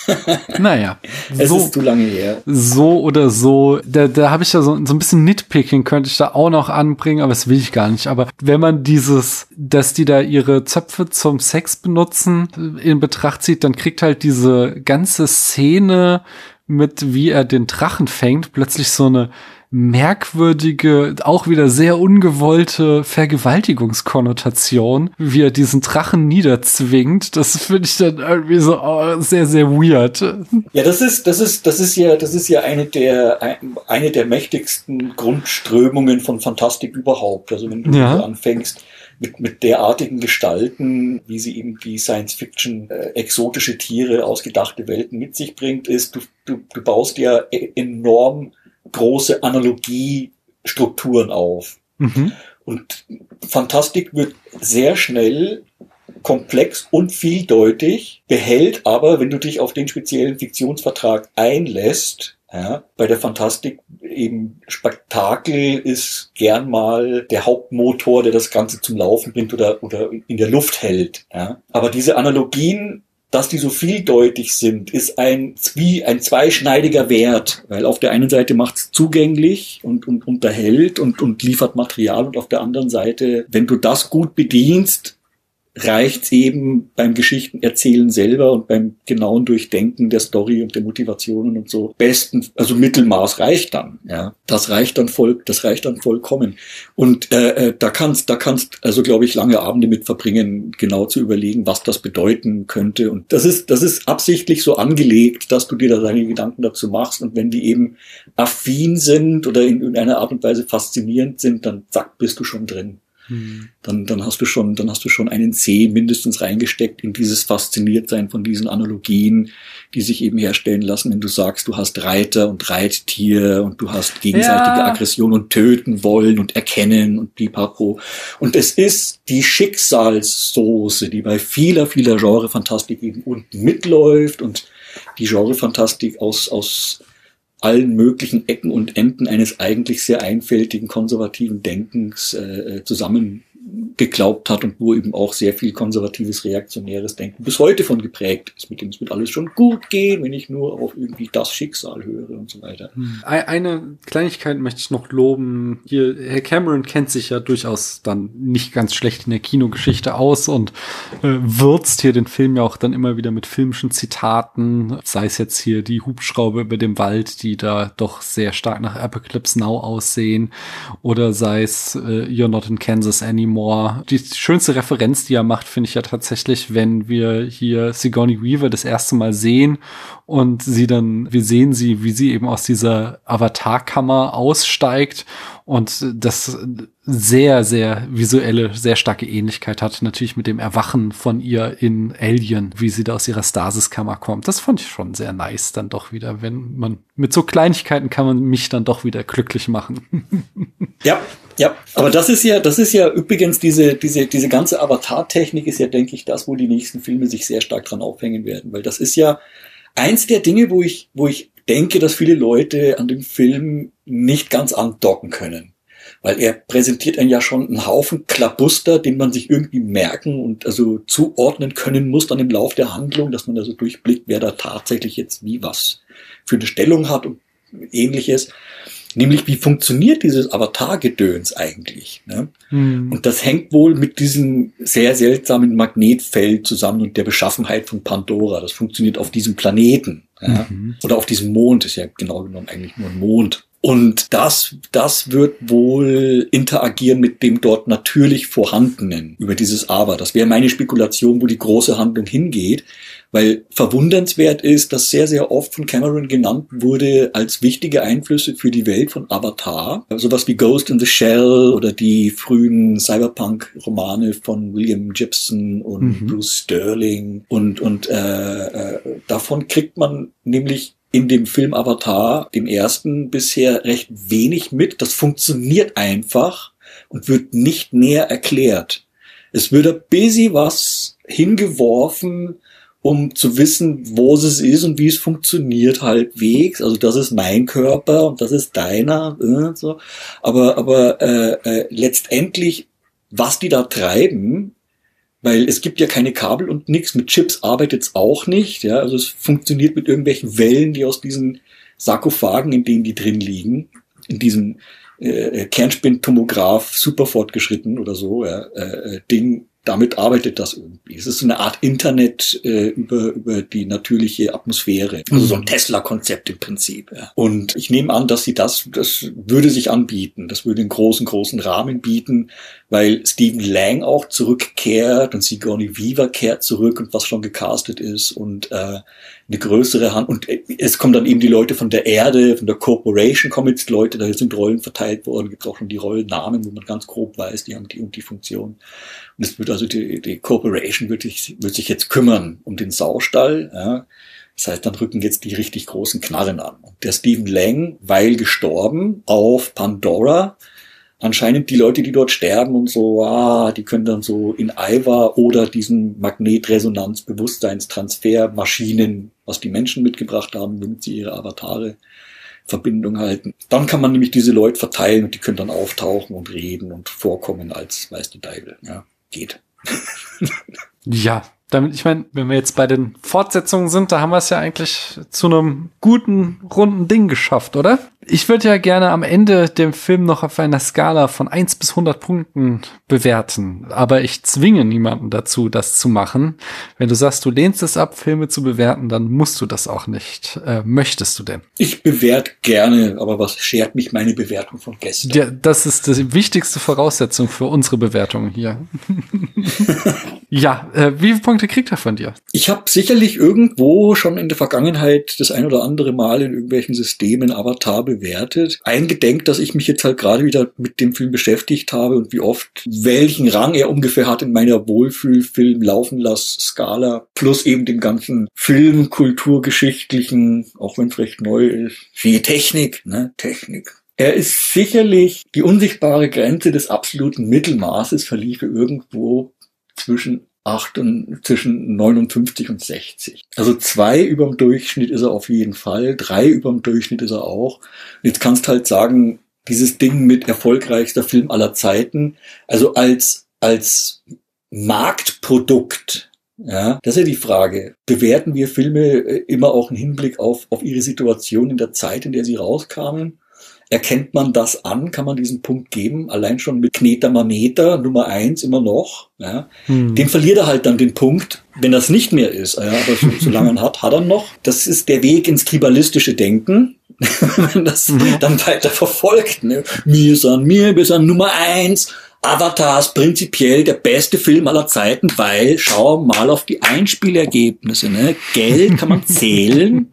naja. Es so, ist zu lange her. So oder so. Da, da habe ich ja so, so ein bisschen Nitpicking könnte ich da auch noch anbringen, aber das will ich gar nicht. Aber wenn man dieses, dass die da ihre Zöpfe zum Sex benutzen, in Betracht zieht, dann kriegt halt diese ganze Szene mit, wie er den Drachen fängt, plötzlich so eine merkwürdige, auch wieder sehr ungewollte Vergewaltigungskonnotation, wie er diesen Drachen niederzwingt. Das finde ich dann irgendwie so oh, sehr, sehr weird. Ja, das ist, das ist, das ist ja, das ist ja eine der, eine der mächtigsten Grundströmungen von Fantastik überhaupt. Also wenn du ja. anfängst, mit, mit derartigen Gestalten, wie sie eben die Science-Fiction äh, exotische Tiere, ausgedachte Welten mit sich bringt, ist, du, du, du baust ja e, enorm große Analogiestrukturen auf. Mhm. Und Fantastik wird sehr schnell komplex und vieldeutig, behält aber, wenn du dich auf den speziellen Fiktionsvertrag einlässt, ja, bei der Fantastik eben Spektakel ist gern mal der Hauptmotor, der das Ganze zum Laufen bringt oder, oder in der Luft hält. Ja. Aber diese Analogien dass die so vieldeutig sind, ist ein, wie ein zweischneidiger Wert, weil auf der einen Seite macht es zugänglich und, und unterhält und, und liefert Material und auf der anderen Seite, wenn du das gut bedienst, reicht's eben beim Geschichtenerzählen selber und beim genauen Durchdenken der Story und der Motivationen und so besten, also Mittelmaß reicht dann, ja. Das reicht dann voll, das reicht dann vollkommen. Und äh, äh, da kannst, da kannst, also glaube ich, lange Abende mit verbringen, genau zu überlegen, was das bedeuten könnte. Und das ist, das ist absichtlich so angelegt, dass du dir da deine Gedanken dazu machst. Und wenn die eben affin sind oder in irgendeiner Art und Weise faszinierend sind, dann zack, bist du schon drin. Hm. Dann, dann hast du schon, dann hast du schon einen C mindestens reingesteckt in dieses Fasziniertsein von diesen Analogien, die sich eben herstellen lassen, wenn du sagst, du hast Reiter und Reittier und du hast gegenseitige ja. Aggression und töten wollen und erkennen und pipapo. Und es ist die Schicksalssoße, die bei vieler, vieler Genrefantastik eben unten mitläuft und die Genrefantastik aus, aus allen möglichen Ecken und Enden eines eigentlich sehr einfältigen konservativen Denkens äh, äh zusammen geglaubt hat und wo eben auch sehr viel konservatives, reaktionäres Denken bis heute von geprägt ist, mit dem es wird alles schon gut gehen, wenn ich nur auf irgendwie das Schicksal höre und so weiter. Hm. Eine Kleinigkeit möchte ich noch loben. Hier, Herr Cameron kennt sich ja durchaus dann nicht ganz schlecht in der Kinogeschichte aus und äh, würzt hier den Film ja auch dann immer wieder mit filmischen Zitaten, sei es jetzt hier die Hubschrauber über dem Wald, die da doch sehr stark nach Apocalypse Now aussehen, oder sei es äh, You're Not in Kansas Anymore, Hammer. Die schönste Referenz, die er macht, finde ich ja tatsächlich, wenn wir hier Sigourney Weaver das erste Mal sehen und sie dann, wir sehen sie, wie sie eben aus dieser Avatarkammer aussteigt und das sehr, sehr visuelle, sehr starke Ähnlichkeit hat. Natürlich mit dem Erwachen von ihr in Alien, wie sie da aus ihrer Stasiskammer kommt. Das fand ich schon sehr nice dann doch wieder, wenn man mit so Kleinigkeiten kann man mich dann doch wieder glücklich machen. ja, ja, aber das ist ja, das ist ja übrigens diese, diese, diese ganze Avatar-Technik ist ja, denke ich, das, wo die nächsten Filme sich sehr stark dran aufhängen werden, weil das ist ja eins der Dinge, wo ich, wo ich denke, dass viele Leute an dem Film nicht ganz andocken können. Weil er präsentiert einen ja schon einen Haufen Klabuster, den man sich irgendwie merken und also zuordnen können muss dann im Lauf der Handlung, dass man also durchblickt, wer da tatsächlich jetzt wie was für eine Stellung hat und ähnliches. Nämlich, wie funktioniert dieses Avatar-Gedöns eigentlich? Ne? Hm. Und das hängt wohl mit diesem sehr seltsamen Magnetfeld zusammen und der Beschaffenheit von Pandora. Das funktioniert auf diesem Planeten. Ja? Mhm. Oder auf diesem Mond, ist ja genau genommen eigentlich nur ein Mond. Und das, das wird wohl interagieren mit dem dort natürlich vorhandenen über dieses Aber. Das wäre meine Spekulation, wo die große Handlung hingeht. Weil verwundernswert ist, dass sehr, sehr oft von Cameron genannt wurde als wichtige Einflüsse für die Welt von Avatar. Sowas wie Ghost in the Shell oder die frühen Cyberpunk-Romane von William Gibson und mhm. Bruce Sterling. Und, und äh, äh, davon kriegt man nämlich in dem Film Avatar, dem ersten, bisher recht wenig mit. Das funktioniert einfach und wird nicht näher erklärt. Es wird ein bisschen was hingeworfen, um zu wissen, wo es ist und wie es funktioniert halbwegs. Also das ist mein Körper und das ist deiner. Äh, so. Aber, aber äh, äh, letztendlich, was die da treiben, weil es gibt ja keine Kabel und nichts. Mit Chips arbeitet es auch nicht. Ja, also es funktioniert mit irgendwelchen Wellen, die aus diesen Sarkophagen, in denen die drin liegen, in diesem äh, Kernspintomograph super fortgeschritten oder so, ja, äh, Ding damit arbeitet das irgendwie. Es ist so eine Art Internet äh, über, über die natürliche Atmosphäre. Also so ein mhm. Tesla-Konzept im Prinzip. Ja. Und ich nehme an, dass sie das, das würde sich anbieten. Das würde einen großen, großen Rahmen bieten, weil Stephen Lang auch zurückkehrt und Sigourney Weaver kehrt zurück und was schon gecastet ist und äh, eine größere Hand. Und es kommen dann eben die Leute von der Erde, von der Corporation kommen jetzt Leute, da sind Rollen verteilt worden, gibt auch schon die Rollennamen, wo man ganz grob weiß, die haben die und die Funktion. Und es wird also die, die Corporation wird sich, wird sich jetzt kümmern um den Saustall. Ja. Das heißt, dann rücken jetzt die richtig großen Knarren an. Und der Stephen Lang, weil gestorben auf Pandora, anscheinend die Leute, die dort sterben und so, ah, die können dann so in Iva oder diesen Magnetresonanz-Bewusstseinstransfer-Maschinen, was die Menschen mitgebracht haben, damit sie ihre Avatare Verbindung halten. Dann kann man nämlich diese Leute verteilen und die können dann auftauchen und reden und vorkommen als, weißt du, Deibel. Ja, geht. ja, damit, ich meine, wenn wir jetzt bei den Fortsetzungen sind, da haben wir es ja eigentlich zu einem guten, runden Ding geschafft, oder? Ich würde ja gerne am Ende den Film noch auf einer Skala von eins bis 100 Punkten bewerten. Aber ich zwinge niemanden dazu, das zu machen. Wenn du sagst, du lehnst es ab, Filme zu bewerten, dann musst du das auch nicht. Äh, möchtest du denn? Ich bewerte gerne, aber was schert mich meine Bewertung von gestern? Ja, das ist die wichtigste Voraussetzung für unsere Bewertung hier. ja, äh, wie viele Punkte kriegt er von dir? Ich habe sicherlich irgendwo schon in der Vergangenheit das ein oder andere Mal in irgendwelchen Systemen Avatar bewertet. Eingedenk, dass ich mich jetzt halt gerade wieder mit dem Film beschäftigt habe und wie oft, welchen Rang er ungefähr hat in meiner Wohlfühlfilm laufen lass Skala plus eben dem ganzen Film, kulturgeschichtlichen, auch wenn es recht neu ist, viel Technik, ne, Technik. Er ist sicherlich die unsichtbare Grenze des absoluten Mittelmaßes verliefe irgendwo zwischen 8 und zwischen 59 und 60. Also zwei über dem Durchschnitt ist er auf jeden Fall, drei über dem Durchschnitt ist er auch. Jetzt kannst halt sagen, dieses Ding mit erfolgreichster Film aller Zeiten, also als, als Marktprodukt ja, das ist ja die Frage. Bewerten wir Filme äh, immer auch im Hinblick auf, auf ihre Situation in der Zeit, in der sie rauskamen? Erkennt man das an? Kann man diesen Punkt geben? Allein schon mit Kneter Mameter, Nummer eins immer noch. Ja. Hm. Den verliert er halt dann den Punkt, wenn das nicht mehr ist. Ja, aber so, solange er hat, hat er noch. Das ist der Weg ins tribalistische Denken. wenn man das mhm. dann weiter verfolgt. Ne? Wir sind mir, wir sind Nummer eins. Avatar ist prinzipiell der beste Film aller Zeiten, weil schau mal auf die Einspielergebnisse. Ne? Geld kann man zählen,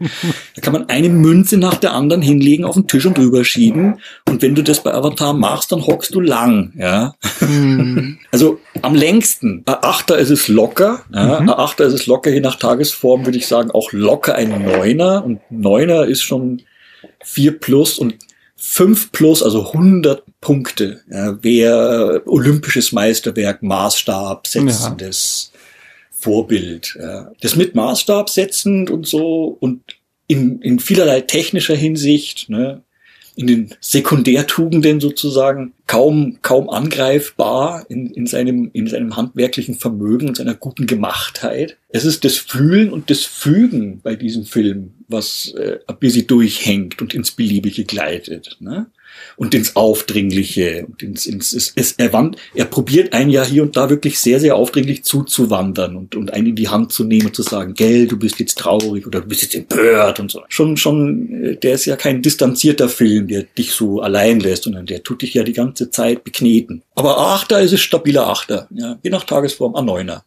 da kann man eine Münze nach der anderen hinlegen auf den Tisch und drüber schieben. Und wenn du das bei Avatar machst, dann hockst du lang. Ja? Mhm. Also am längsten. Bei Achter ist es locker. Ja? Mhm. Bei Achter ist es locker, je nach Tagesform würde ich sagen auch locker ein Neuner. Und Neuner ist schon vier plus und 5 plus, also 100 Punkte, ja, wäre olympisches Meisterwerk, Maßstab setzendes ja. Vorbild. Ja. Das mit Maßstab setzend und so und in, in vielerlei technischer Hinsicht, ne, in den Sekundärtugenden sozusagen kaum, kaum angreifbar in, in, seinem, in seinem handwerklichen Vermögen und seiner guten Gemachtheit. Es ist das Fühlen und das Fügen bei diesem Film, was äh, ein bisschen durchhängt und ins Beliebige gleitet. Ne? Und ins Aufdringliche und ins, ins, ins, ins er, wand, er probiert ein Jahr hier und da wirklich sehr, sehr aufdringlich zuzuwandern und, und einen in die Hand zu nehmen und zu sagen, gell, du bist jetzt traurig oder du bist jetzt empört und so. Schon, schon, äh, der ist ja kein distanzierter Film, der dich so allein lässt, sondern der tut dich ja die ganze Zeit bekneten. Aber Achter ist es stabiler Achter, ja, je nach Tagesform ein Neuner.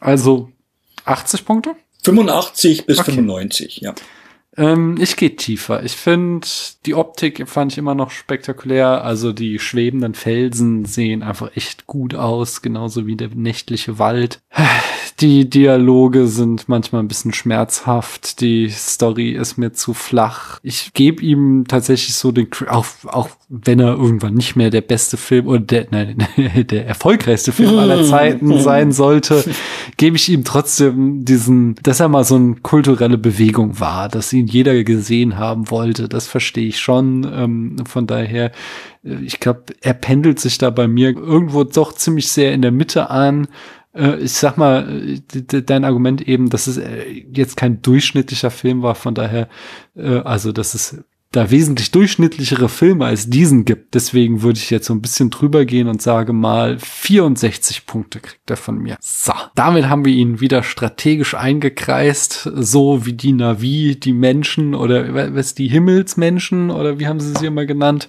Also 80 Punkte? 85 bis okay. 95, ja. Ähm, ich gehe tiefer. Ich finde, die Optik fand ich immer noch spektakulär. Also die schwebenden Felsen sehen einfach echt gut aus, genauso wie der nächtliche Wald. Die Dialoge sind manchmal ein bisschen schmerzhaft. Die Story ist mir zu flach. Ich gebe ihm tatsächlich so den, auch, auch wenn er irgendwann nicht mehr der beste Film oder der, nein, der erfolgreichste Film aller Zeiten sein sollte, gebe ich ihm trotzdem diesen, dass er mal so eine kulturelle Bewegung war, dass ihn jeder gesehen haben wollte. Das verstehe ich schon. Ähm, von daher, äh, ich glaube, er pendelt sich da bei mir irgendwo doch ziemlich sehr in der Mitte an ich sag mal, dein Argument eben, dass es äh, jetzt kein durchschnittlicher Film war, von daher, äh, also dass es da wesentlich durchschnittlichere Filme als diesen gibt. Deswegen würde ich jetzt so ein bisschen drüber gehen und sage mal 64 Punkte kriegt er von mir. So, damit haben wir ihn wieder strategisch eingekreist, so wie die Navi, die Menschen oder was die Himmelsmenschen oder wie haben sie sie immer genannt?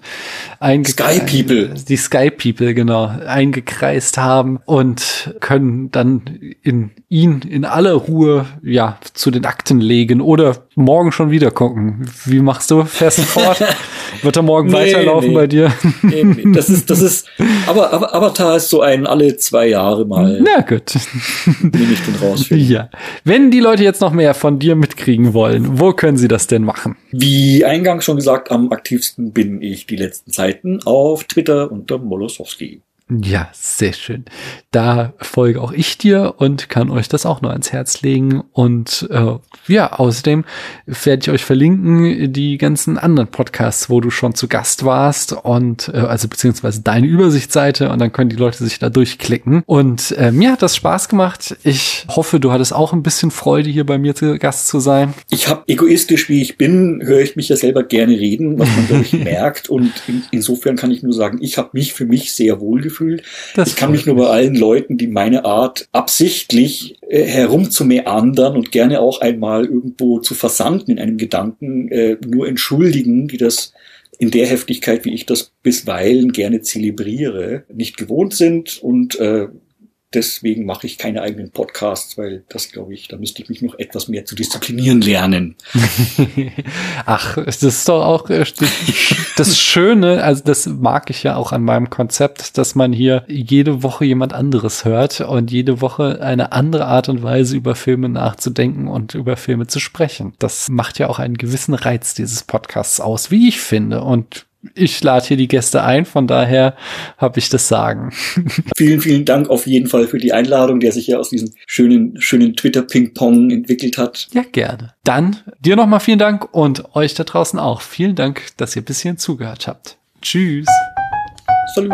Sky People. Die Sky People, genau, eingekreist haben und können dann in ihn in aller Ruhe ja zu den Akten legen oder morgen schon wieder gucken. Wie machst du? Fährst du fort? Wird er morgen nee, weiterlaufen nee. bei dir? Nee, das ist, das ist, aber, aber Avatar ist so ein alle zwei Jahre mal. Na gut. Nehme ich den raus. Ja. Wenn die Leute jetzt noch mehr von dir mitkriegen wollen, wo können sie das denn machen? Wie eingangs schon gesagt, am aktivsten bin ich die letzten Zeiten auf Twitter unter Molosowski. Ja, sehr schön. Da folge auch ich dir und kann euch das auch nur ans Herz legen. Und äh, ja, außerdem werde ich euch verlinken die ganzen anderen Podcasts, wo du schon zu Gast warst und äh, also beziehungsweise deine Übersichtsseite und dann können die Leute sich da durchklicken. Und äh, mir hat das Spaß gemacht. Ich hoffe, du hattest auch ein bisschen Freude, hier bei mir zu Gast zu sein. Ich habe egoistisch, wie ich bin, höre ich mich ja selber gerne reden, was man dadurch merkt. Und in, insofern kann ich nur sagen, ich habe mich für mich sehr wohl gefühlt gefühlt. Das ich kann mich nur bei allen Leuten, die meine Art absichtlich äh, herumzumeandern und gerne auch einmal irgendwo zu versanden in einem Gedanken, äh, nur entschuldigen, die das in der Heftigkeit, wie ich das bisweilen gerne zelebriere, nicht gewohnt sind und äh, deswegen mache ich keine eigenen Podcasts, weil das glaube ich, da müsste ich mich noch etwas mehr zu disziplinieren lernen. Ach, das ist doch auch äh, das Schöne, also das mag ich ja auch an meinem Konzept, dass man hier jede Woche jemand anderes hört und jede Woche eine andere Art und Weise über Filme nachzudenken und über Filme zu sprechen. Das macht ja auch einen gewissen Reiz dieses Podcasts aus, wie ich finde. Und ich lade hier die Gäste ein, von daher habe ich das Sagen. Vielen, vielen Dank auf jeden Fall für die Einladung, der sich ja aus diesem schönen, schönen Twitter-Ping-Pong entwickelt hat. Ja, gerne. Dann dir nochmal vielen Dank und euch da draußen auch. Vielen Dank, dass ihr bis hierhin zugehört habt. Tschüss. Salut.